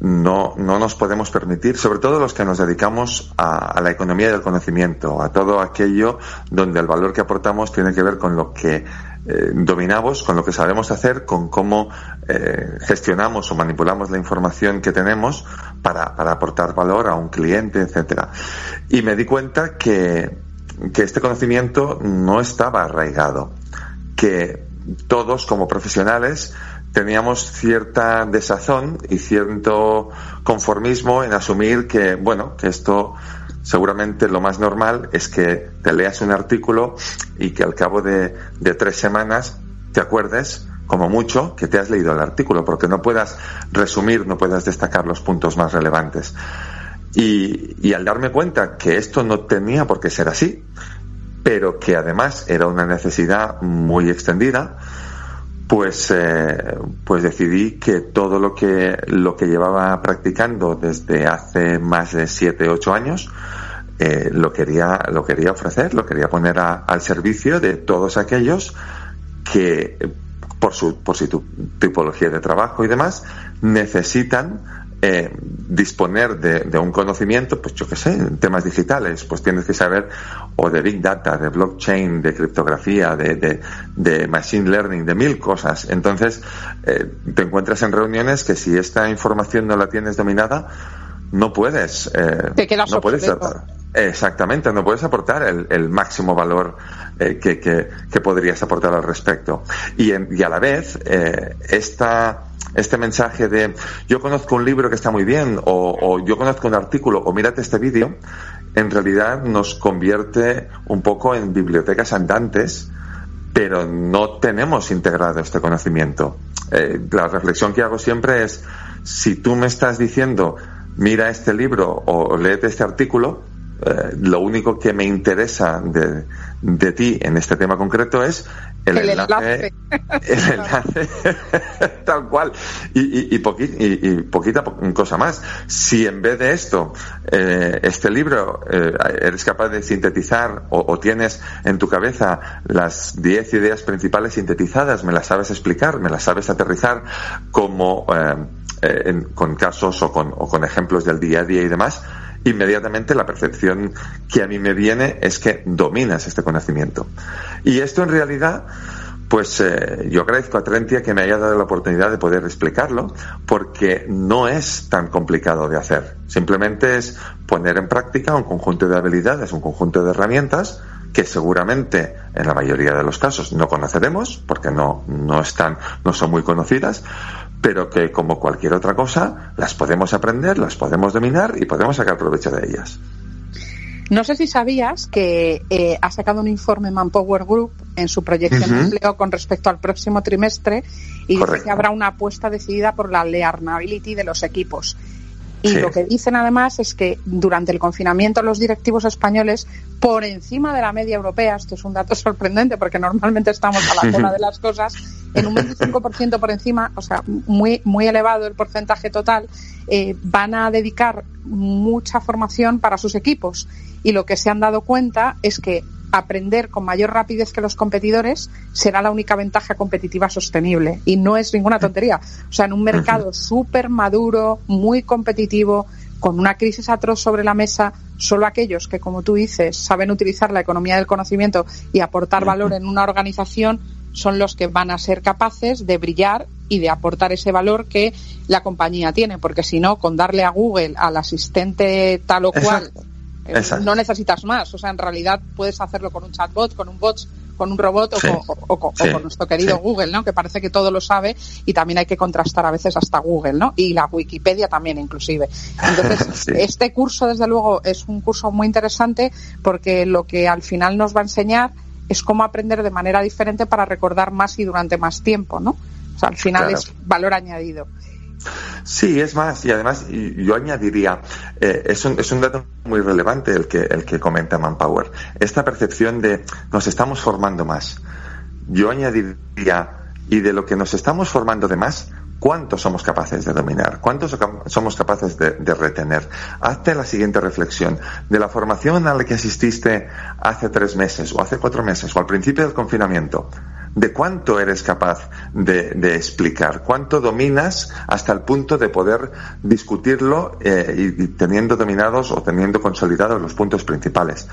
no, no nos podemos permitir, sobre todo los que nos dedicamos a, la economía del conocimiento, a todo aquello donde el valor que aportamos tiene que ver con lo que eh, dominamos, con lo que sabemos hacer, con cómo eh, gestionamos o manipulamos la información que tenemos para, para aportar valor a un cliente, etcétera. Y me di cuenta que, que este conocimiento no estaba arraigado, que todos como profesionales teníamos cierta desazón y cierto conformismo en asumir que, bueno, que esto seguramente lo más normal es que te leas un artículo y que al cabo de, tres semanas te acuerdes como mucho que te has leído el artículo, porque no puedas resumir, no puedas destacar los puntos más relevantes. Y, al darme cuenta que esto no tenía por qué ser así, pero que además era una necesidad muy extendida, pues, eh, pues decidí que todo lo que, lo que llevaba practicando desde hace más de siete, ocho años, eh, lo quería, lo quería ofrecer, lo quería poner a, al servicio de todos aquellos que por su, por su tipología de trabajo y demás, necesitan eh, disponer de, de, un conocimiento, pues yo qué sé, en temas digitales, pues tienes que saber o de Big Data, de blockchain, de criptografía, de, de, de Machine Learning, de mil cosas. Entonces, eh, te encuentras en reuniones que si esta información no la tienes dominada, no puedes, eh, te quedas no puedes. Exactamente, no puedes aportar el, el máximo valor eh, que, que, que, podrías aportar al respecto. Y, en, y a la vez, eh, esta, este mensaje de yo conozco un libro que está muy bien o, o yo conozco un artículo o mírate este vídeo, en realidad nos convierte un poco en bibliotecas andantes, pero no tenemos integrado este conocimiento. Eh, la reflexión que hago siempre es, si tú me estás diciendo, mira este libro o léete este artículo, eh, lo único que me interesa de, de, ti en este tema concreto es el, el enlace, enlace. el enlace [laughs] tal cual y, y, y, poqui, y, poquita cosa más si en vez de esto eh, este libro eh, eres capaz de sintetizar o, o, tienes en tu cabeza las 10 ideas principales sintetizadas me las sabes explicar me las sabes aterrizar como eh, en, con casos o con, ejemplos del día a día y demás inmediatamente la percepción que a mí me viene es que dominas este conocimiento. Y esto en realidad, pues eh, yo agradezco a Trentia que me haya dado la oportunidad de poder explicarlo, porque no es tan complicado de hacer. Simplemente es poner en práctica un conjunto de habilidades, un conjunto de herramientas que seguramente en la mayoría de los casos no conoceremos, porque no, no están, no son muy conocidas, pero que como cualquier otra cosa, las podemos aprender, las podemos dominar y podemos sacar provecho de ellas. No sé si sabías que eh, ha sacado un informe Manpower Group en su proyección uh -huh. de empleo con respecto al próximo trimestre y Correcto. dice que habrá una apuesta decidida por la learnability de los equipos. Y sí. lo que dicen además es que durante el confinamiento los directivos españoles, por encima de la media europea, esto es un dato [laughs] sorprendente porque normalmente estamos a la cola de las cosas, en un 25% por encima, o sea, muy, muy elevado el porcentaje total, eh, van a dedicar mucha formación para sus equipos. Y lo que se han dado cuenta es que aprender con mayor rapidez que los competidores será la única ventaja competitiva sostenible. Y no es ninguna tontería. O sea, en un mercado súper maduro, muy competitivo, con una crisis atroz sobre la mesa, solo aquellos que, como tú dices, saben utilizar la economía del conocimiento y aportar valor en una organización son los que van a ser capaces de brillar y de aportar ese valor que la compañía tiene, porque si no, con darle a Google al asistente tal o cual, Exacto. Exacto. no necesitas más. O sea, en realidad puedes hacerlo con un chatbot, con un bot, con un robot o, sí. con, o, o, sí. o, con nuestro querido sí. Google, ¿no? Que parece que todo lo sabe y también hay que contrastar a veces hasta Google, ¿no? Y la Wikipedia también, inclusive. Entonces, [laughs] este curso, desde luego, es un curso muy interesante porque lo que al final nos va a enseñar es cómo aprender de manera diferente para recordar más y durante más tiempo, ¿no? O sea, al final claro. es valor añadido. Sí, es más, y además yo añadiría, eh, es, un, es un dato muy relevante el que, el que comenta Manpower, esta percepción de nos estamos formando más. Yo añadiría, y de lo que nos estamos formando de más, ¿cuánto somos capaces de dominar? ¿Cuánto somos capaces de, de, retener? Hazte la siguiente reflexión. De la formación a la que asististe hace tres meses, o hace cuatro meses, o al principio del confinamiento, de cuánto eres capaz de, explicar, cuánto dominas hasta el punto de poder discutirlo eh, y, teniendo dominados o teniendo consolidados los puntos principales.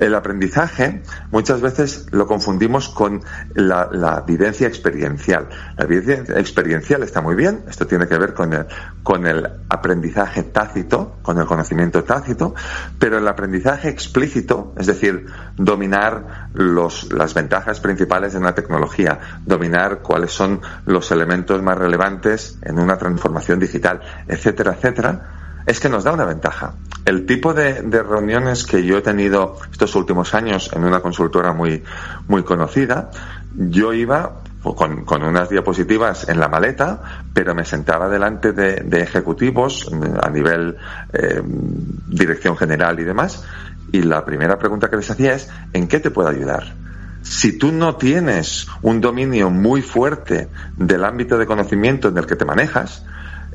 El aprendizaje muchas veces lo confundimos con la, vivencia experiencial. La vivencia experiencial está muy bien, esto tiene que ver con el, con el aprendizaje tácito, con el conocimiento tácito, pero el aprendizaje explícito, es decir, dominar los, las ventajas principales de una tecnología, dominar cuáles son los elementos más relevantes en una transformación digital, etcétera, etcétera, es que nos da una ventaja. El tipo de, reuniones que yo he tenido estos últimos años en una consultora muy, muy conocida, yo iba con, unas diapositivas en la maleta, pero me sentaba delante de, ejecutivos a nivel eh, dirección general y demás, y la primera pregunta que les hacía es, ¿en qué te puedo ayudar? Si tú no tienes un dominio muy fuerte del ámbito de conocimiento en el que te manejas,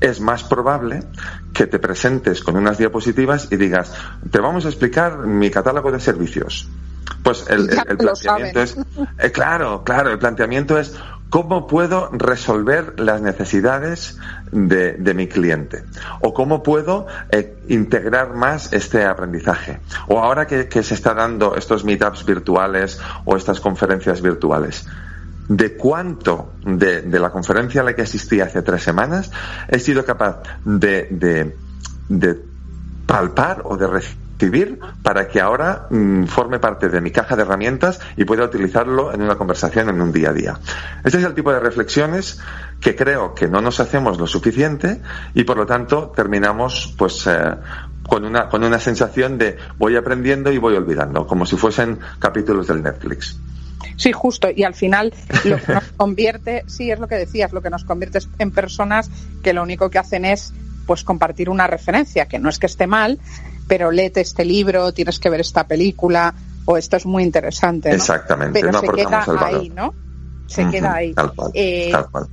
es más probable que te presentes con unas diapositivas y digas, te vamos a explicar mi catálogo de servicios. Pues el, el, el planteamiento es, eh, claro, claro, el planteamiento es cómo puedo resolver las necesidades de, de mi cliente o cómo puedo eh, integrar más este aprendizaje o ahora que, que se está dando estos meetups virtuales o estas conferencias virtuales de cuánto de, la conferencia a la que asistí hace tres semanas he sido capaz de, de, palpar o de recibir para que ahora mmm, forme parte de mi caja de herramientas y pueda utilizarlo en una conversación en un día a día. Este es el tipo de reflexiones que creo que no nos hacemos lo suficiente y por lo tanto terminamos pues eh, con una, con una sensación de voy aprendiendo y voy olvidando, como si fuesen capítulos del Netflix. Sí, justo. Y al final lo que nos convierte, sí, es lo que decías, lo que nos convierte en personas que lo único que hacen es pues compartir una referencia, que no es que esté mal, pero léete este libro, tienes que ver esta película, o esto es muy interesante. ¿no? Exactamente, pero no se queda ahí, ¿no? Se Uh -huh, queda ahí. Tal cual, Eh, tal cual.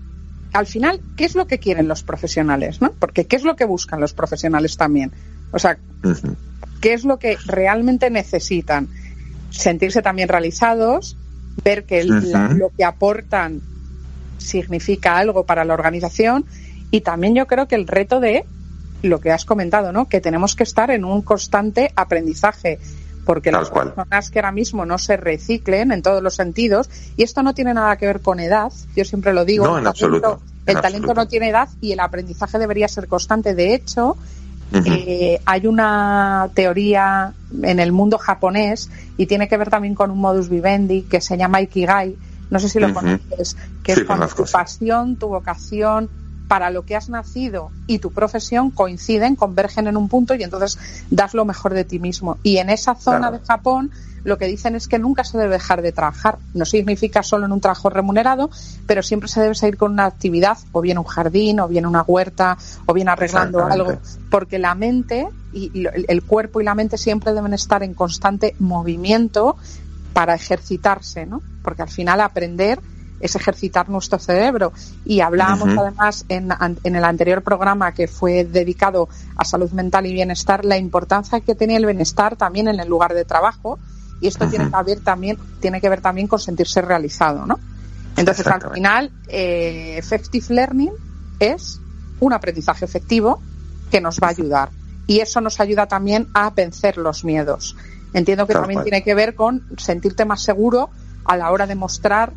al final, ¿qué es lo que quieren los profesionales? ¿no? Porque ¿qué es lo que buscan los profesionales también? O sea, Uh -huh. ¿qué es lo que realmente necesitan? Sentirse también realizados, ver que el- la- lo que aportan significa algo para la organización y también yo creo que el reto de lo que has comentado, ¿no? Que tenemos que estar en un constante aprendizaje porque Tal las cual. personas que ahora mismo no se reciclen en todos los sentidos y esto no tiene nada que ver con edad, yo siempre lo digo, No, en el absoluto, talento- en el talento absoluto. no tiene edad y el aprendizaje debería ser constante. De hecho, Eh, hay una teoría en el mundo japonés y tiene que ver también con un modus vivendi que se llama Ikigai. No sé si lo conoces, que Sí, es cuando tu pasión, tu vocación para lo que has nacido y tu profesión coinciden, convergen en un punto y entonces das lo mejor de ti mismo. Y en esa zona Claro. de Japón lo que dicen es que nunca se debe dejar de trabajar. No significa solo en un trabajo remunerado, pero siempre se debe seguir con una actividad, o bien un jardín, o bien una huerta, o bien arreglando algo, porque la mente y el cuerpo y la mente siempre deben estar en constante movimiento para ejercitarse, ¿no? Porque al final aprender es ejercitar nuestro cerebro. Y hablábamos además en, en el anterior programa que fue dedicado a salud mental y bienestar, la importancia que tenía el bienestar también en el lugar de trabajo. Y esto tiene que ver también, tiene que ver también con sentirse realizado, ¿no? Entonces, al final, eh, effective learning es un aprendizaje efectivo que nos va a ayudar. Y eso nos ayuda también a vencer los miedos. Entiendo que Tal también cual. tiene que ver con sentirte más seguro a la hora de mostrar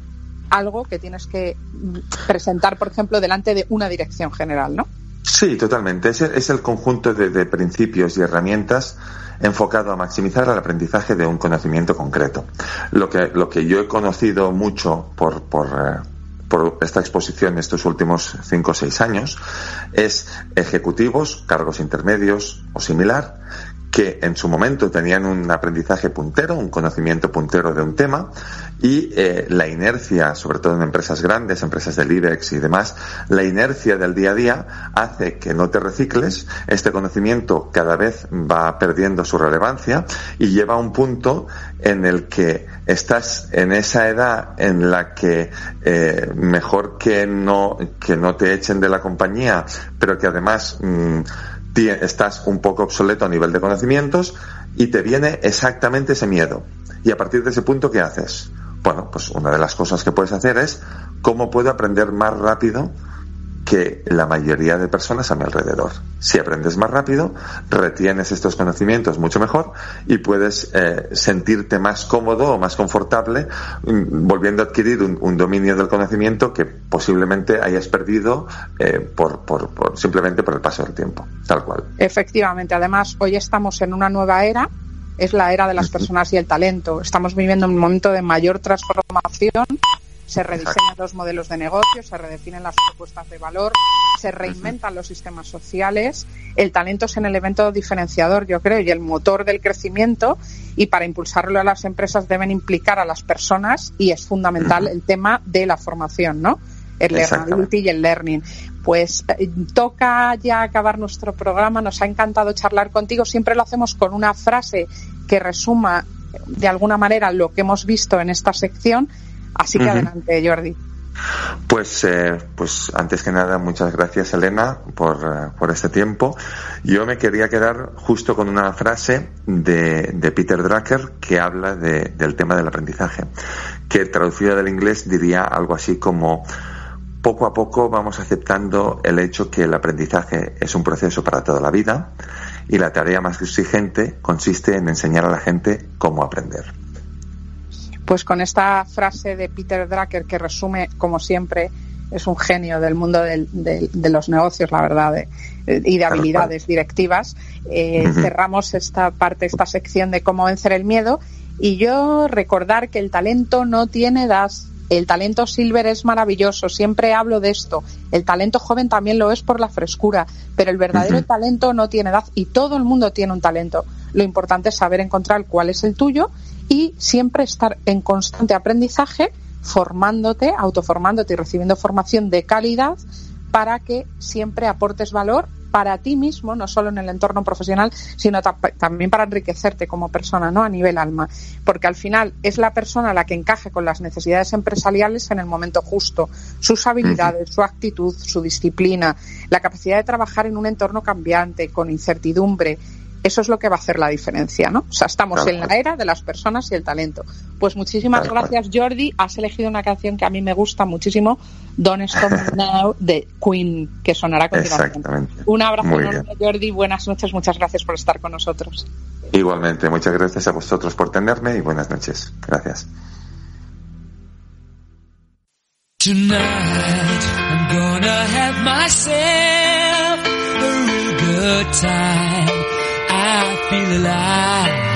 algo que tienes que presentar, por ejemplo, delante de una dirección general, ¿no? Sí, totalmente. Es el, es el conjunto de, de principios y herramientas enfocado a maximizar el aprendizaje de un conocimiento concreto. Lo que, lo que yo he conocido mucho por, por, eh, por esta exposición estos últimos cinco o seis años es ejecutivos, cargos intermedios o similar, que en su momento tenían un aprendizaje puntero, un conocimiento puntero de un tema, y eh, la inercia, sobre todo en empresas grandes, empresas del IBEX y demás, la inercia del día a día hace que no te recicles, este conocimiento cada vez va perdiendo su relevancia y lleva a un punto en el que estás en esa edad en la que eh, mejor que no, que no te echen de la compañía, pero que además mm, estás un poco obsoleto a nivel de conocimientos y te viene exactamente ese miedo. Y a partir de ese punto, ¿qué haces? Bueno, pues una de las cosas que puedes hacer es cómo puedo aprender más rápido que la mayoría de personas a mi alrededor. Si aprendes más rápido, retienes estos conocimientos mucho mejor y puedes eh, sentirte más cómodo o más confortable mm, volviendo a adquirir un, un dominio del conocimiento que posiblemente hayas perdido eh, por, por, por- simplemente por el paso del tiempo, tal cual. Efectivamente, además, hoy estamos en una nueva era, es la era de las personas y el talento. Estamos viviendo un momento de mayor transformación se rediseñan los modelos de negocio, se redefinen las propuestas de valor, se reinventan los sistemas sociales. El talento es el elemento diferenciador, yo creo, y el motor del crecimiento. Y para impulsarlo a las empresas deben implicar a las personas y es fundamental el tema de la formación, ¿no? El learning y el learning. Pues eh, toca ya acabar nuestro programa. Nos ha encantado charlar contigo. Siempre lo hacemos con una frase que resuma de alguna manera lo que hemos visto en esta sección. Así que adelante, Jordi. Pues, eh, pues antes que nada, muchas gracias, Elena, por, eh, por, este tiempo. Yo me quería quedar justo con una frase de, de Peter Drucker que habla de, del tema del aprendizaje, que traducida del inglés diría algo así como poco a poco vamos aceptando el hecho que el aprendizaje es un proceso para toda la vida y la tarea más exigente consiste en enseñar a la gente cómo aprender. Pues con esta frase de Peter Drucker que resume, como siempre, es un genio del mundo de los negocios, la verdad, y de habilidades directivas, eh, cerramos esta parte, esta sección de cómo vencer el miedo. Y yo recordar que el talento no tiene edad, el talento silver es maravilloso, siempre hablo de esto. El talento joven también lo es por la frescura, pero el verdadero talento no tiene edad y todo el mundo tiene un talento. Lo importante es saber encontrar cuál es el tuyo y siempre estar en constante aprendizaje, formándote, autoformándote y recibiendo formación de calidad para que siempre aportes valor para ti mismo, no solo en el entorno profesional, sino también para enriquecerte como persona, ¿no? A nivel alma. Porque al final es la persona la que encaje con las necesidades empresariales en el momento justo. Sus habilidades, su actitud, su disciplina, la capacidad de trabajar en un entorno cambiante, con incertidumbre, eso es lo que va a hacer la diferencia, ¿no? O sea, estamos en la era de las personas y el talento. Pues muchísimas gracias, Jordi. Has elegido una canción que a mí me gusta muchísimo, Don't Stop [laughs] Now, de Queen, que sonará a continuación. Un abrazo enorme, Jordi. Buenas noches. Muchas gracias por estar con nosotros. Igualmente. Muchas gracias a vosotros por tenerme y buenas noches. Gracias. Tonight I'm gonna have myself a real good time. Feel alive.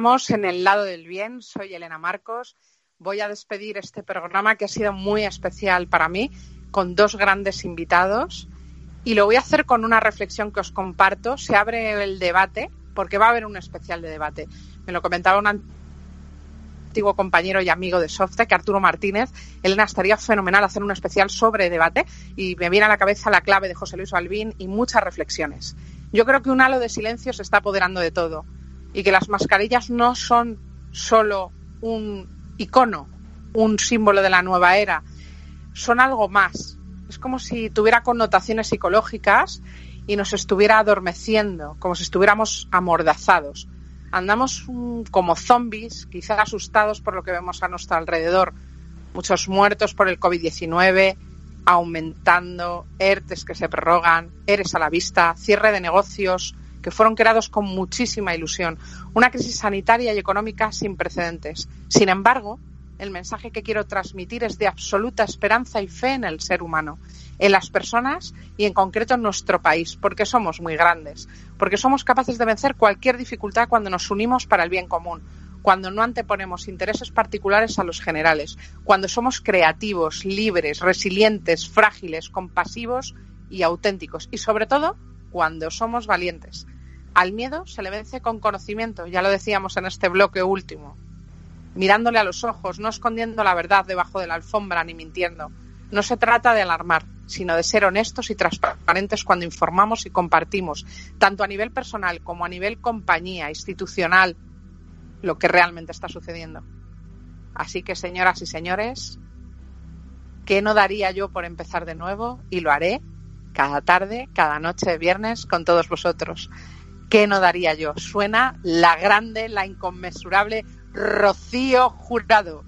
Estamos en el lado del bien. Soy Elena Marcos. Voy a despedir este programa que ha sido muy especial para mí con dos grandes invitados y lo voy a hacer con una reflexión que os comparto. Se abre el debate porque va a haber un especial de debate. Me lo comentaba un antiguo compañero y amigo de Softec, Arturo Martínez. Elena, estaría fenomenal hacer un especial sobre debate y me viene a la cabeza la clave de José Luis Balbín y muchas reflexiones. Yo creo que un halo de silencio se está apoderando de todo y que las mascarillas no son solo un icono, un símbolo de la nueva era, son algo más. Es como si tuviera connotaciones psicológicas y nos estuviera adormeciendo, como si estuviéramos amordazados. Andamos como zombies, quizás asustados por lo que vemos a nuestro alrededor. Muchos muertos por el COVID-19, aumentando, ERTES que se prorrogan, ERES a la vista, cierre de negocios que fueron creados con muchísima ilusión, una crisis sanitaria y económica sin precedentes. Sin embargo, el mensaje que quiero transmitir es de absoluta esperanza y fe en el ser humano, en las personas y en concreto en nuestro país, porque somos muy grandes, porque somos capaces de vencer cualquier dificultad cuando nos unimos para el bien común, cuando no anteponemos intereses particulares a los generales, cuando somos creativos, libres, resilientes, frágiles, compasivos y auténticos, y sobre todo cuando somos valientes. Al miedo se le vence con conocimiento, ya lo decíamos en este bloque último, mirándole a los ojos, no escondiendo la verdad debajo de la alfombra ni mintiendo. No se trata de alarmar, sino de ser honestos y transparentes cuando informamos y compartimos, tanto a nivel personal como a nivel compañía, institucional, lo que realmente está sucediendo. Así que, señoras y señores, ¿qué no daría yo por empezar de nuevo? Y lo haré cada tarde, cada noche de viernes con todos vosotros. ¿Qué no daría yo? Suena la grande, la inconmensurable Rocío Jurado.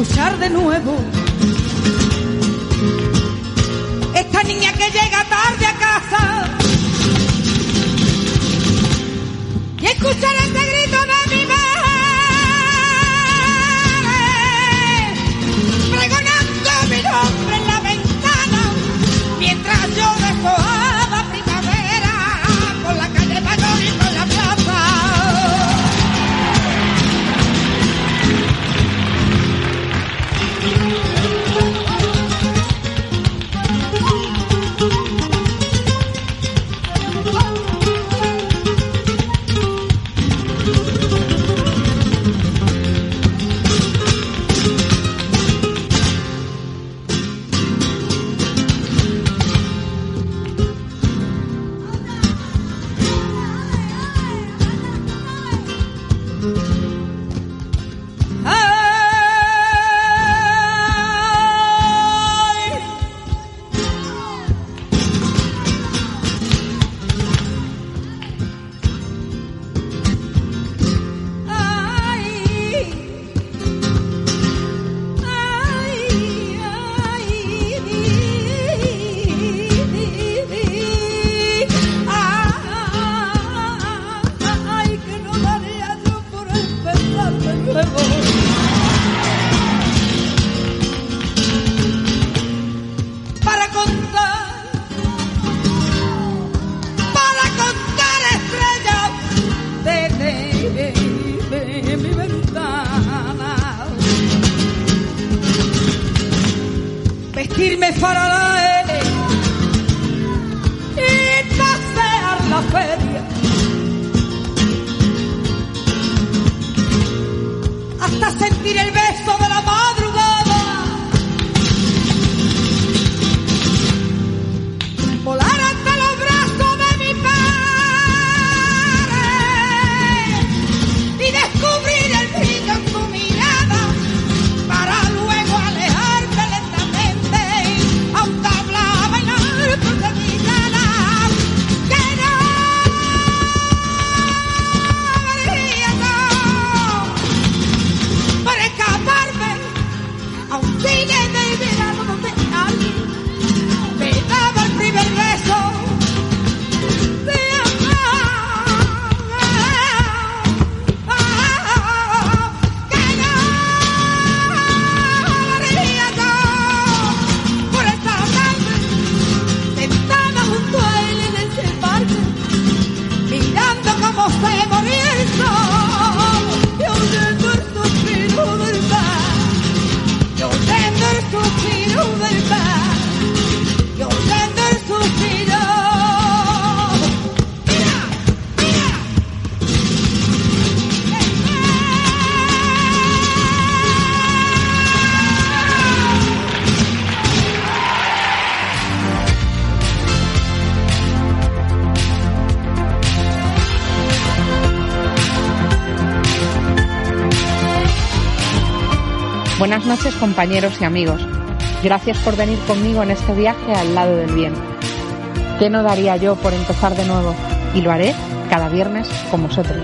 Escuchar de nuevo. Esta niña que llega tarde a casa y escuchar Buenas noches compañeros y amigos. Gracias por venir conmigo en este viaje al lado del bien. ¿Qué no daría yo por empezar de nuevo? Y lo haré cada viernes con vosotros.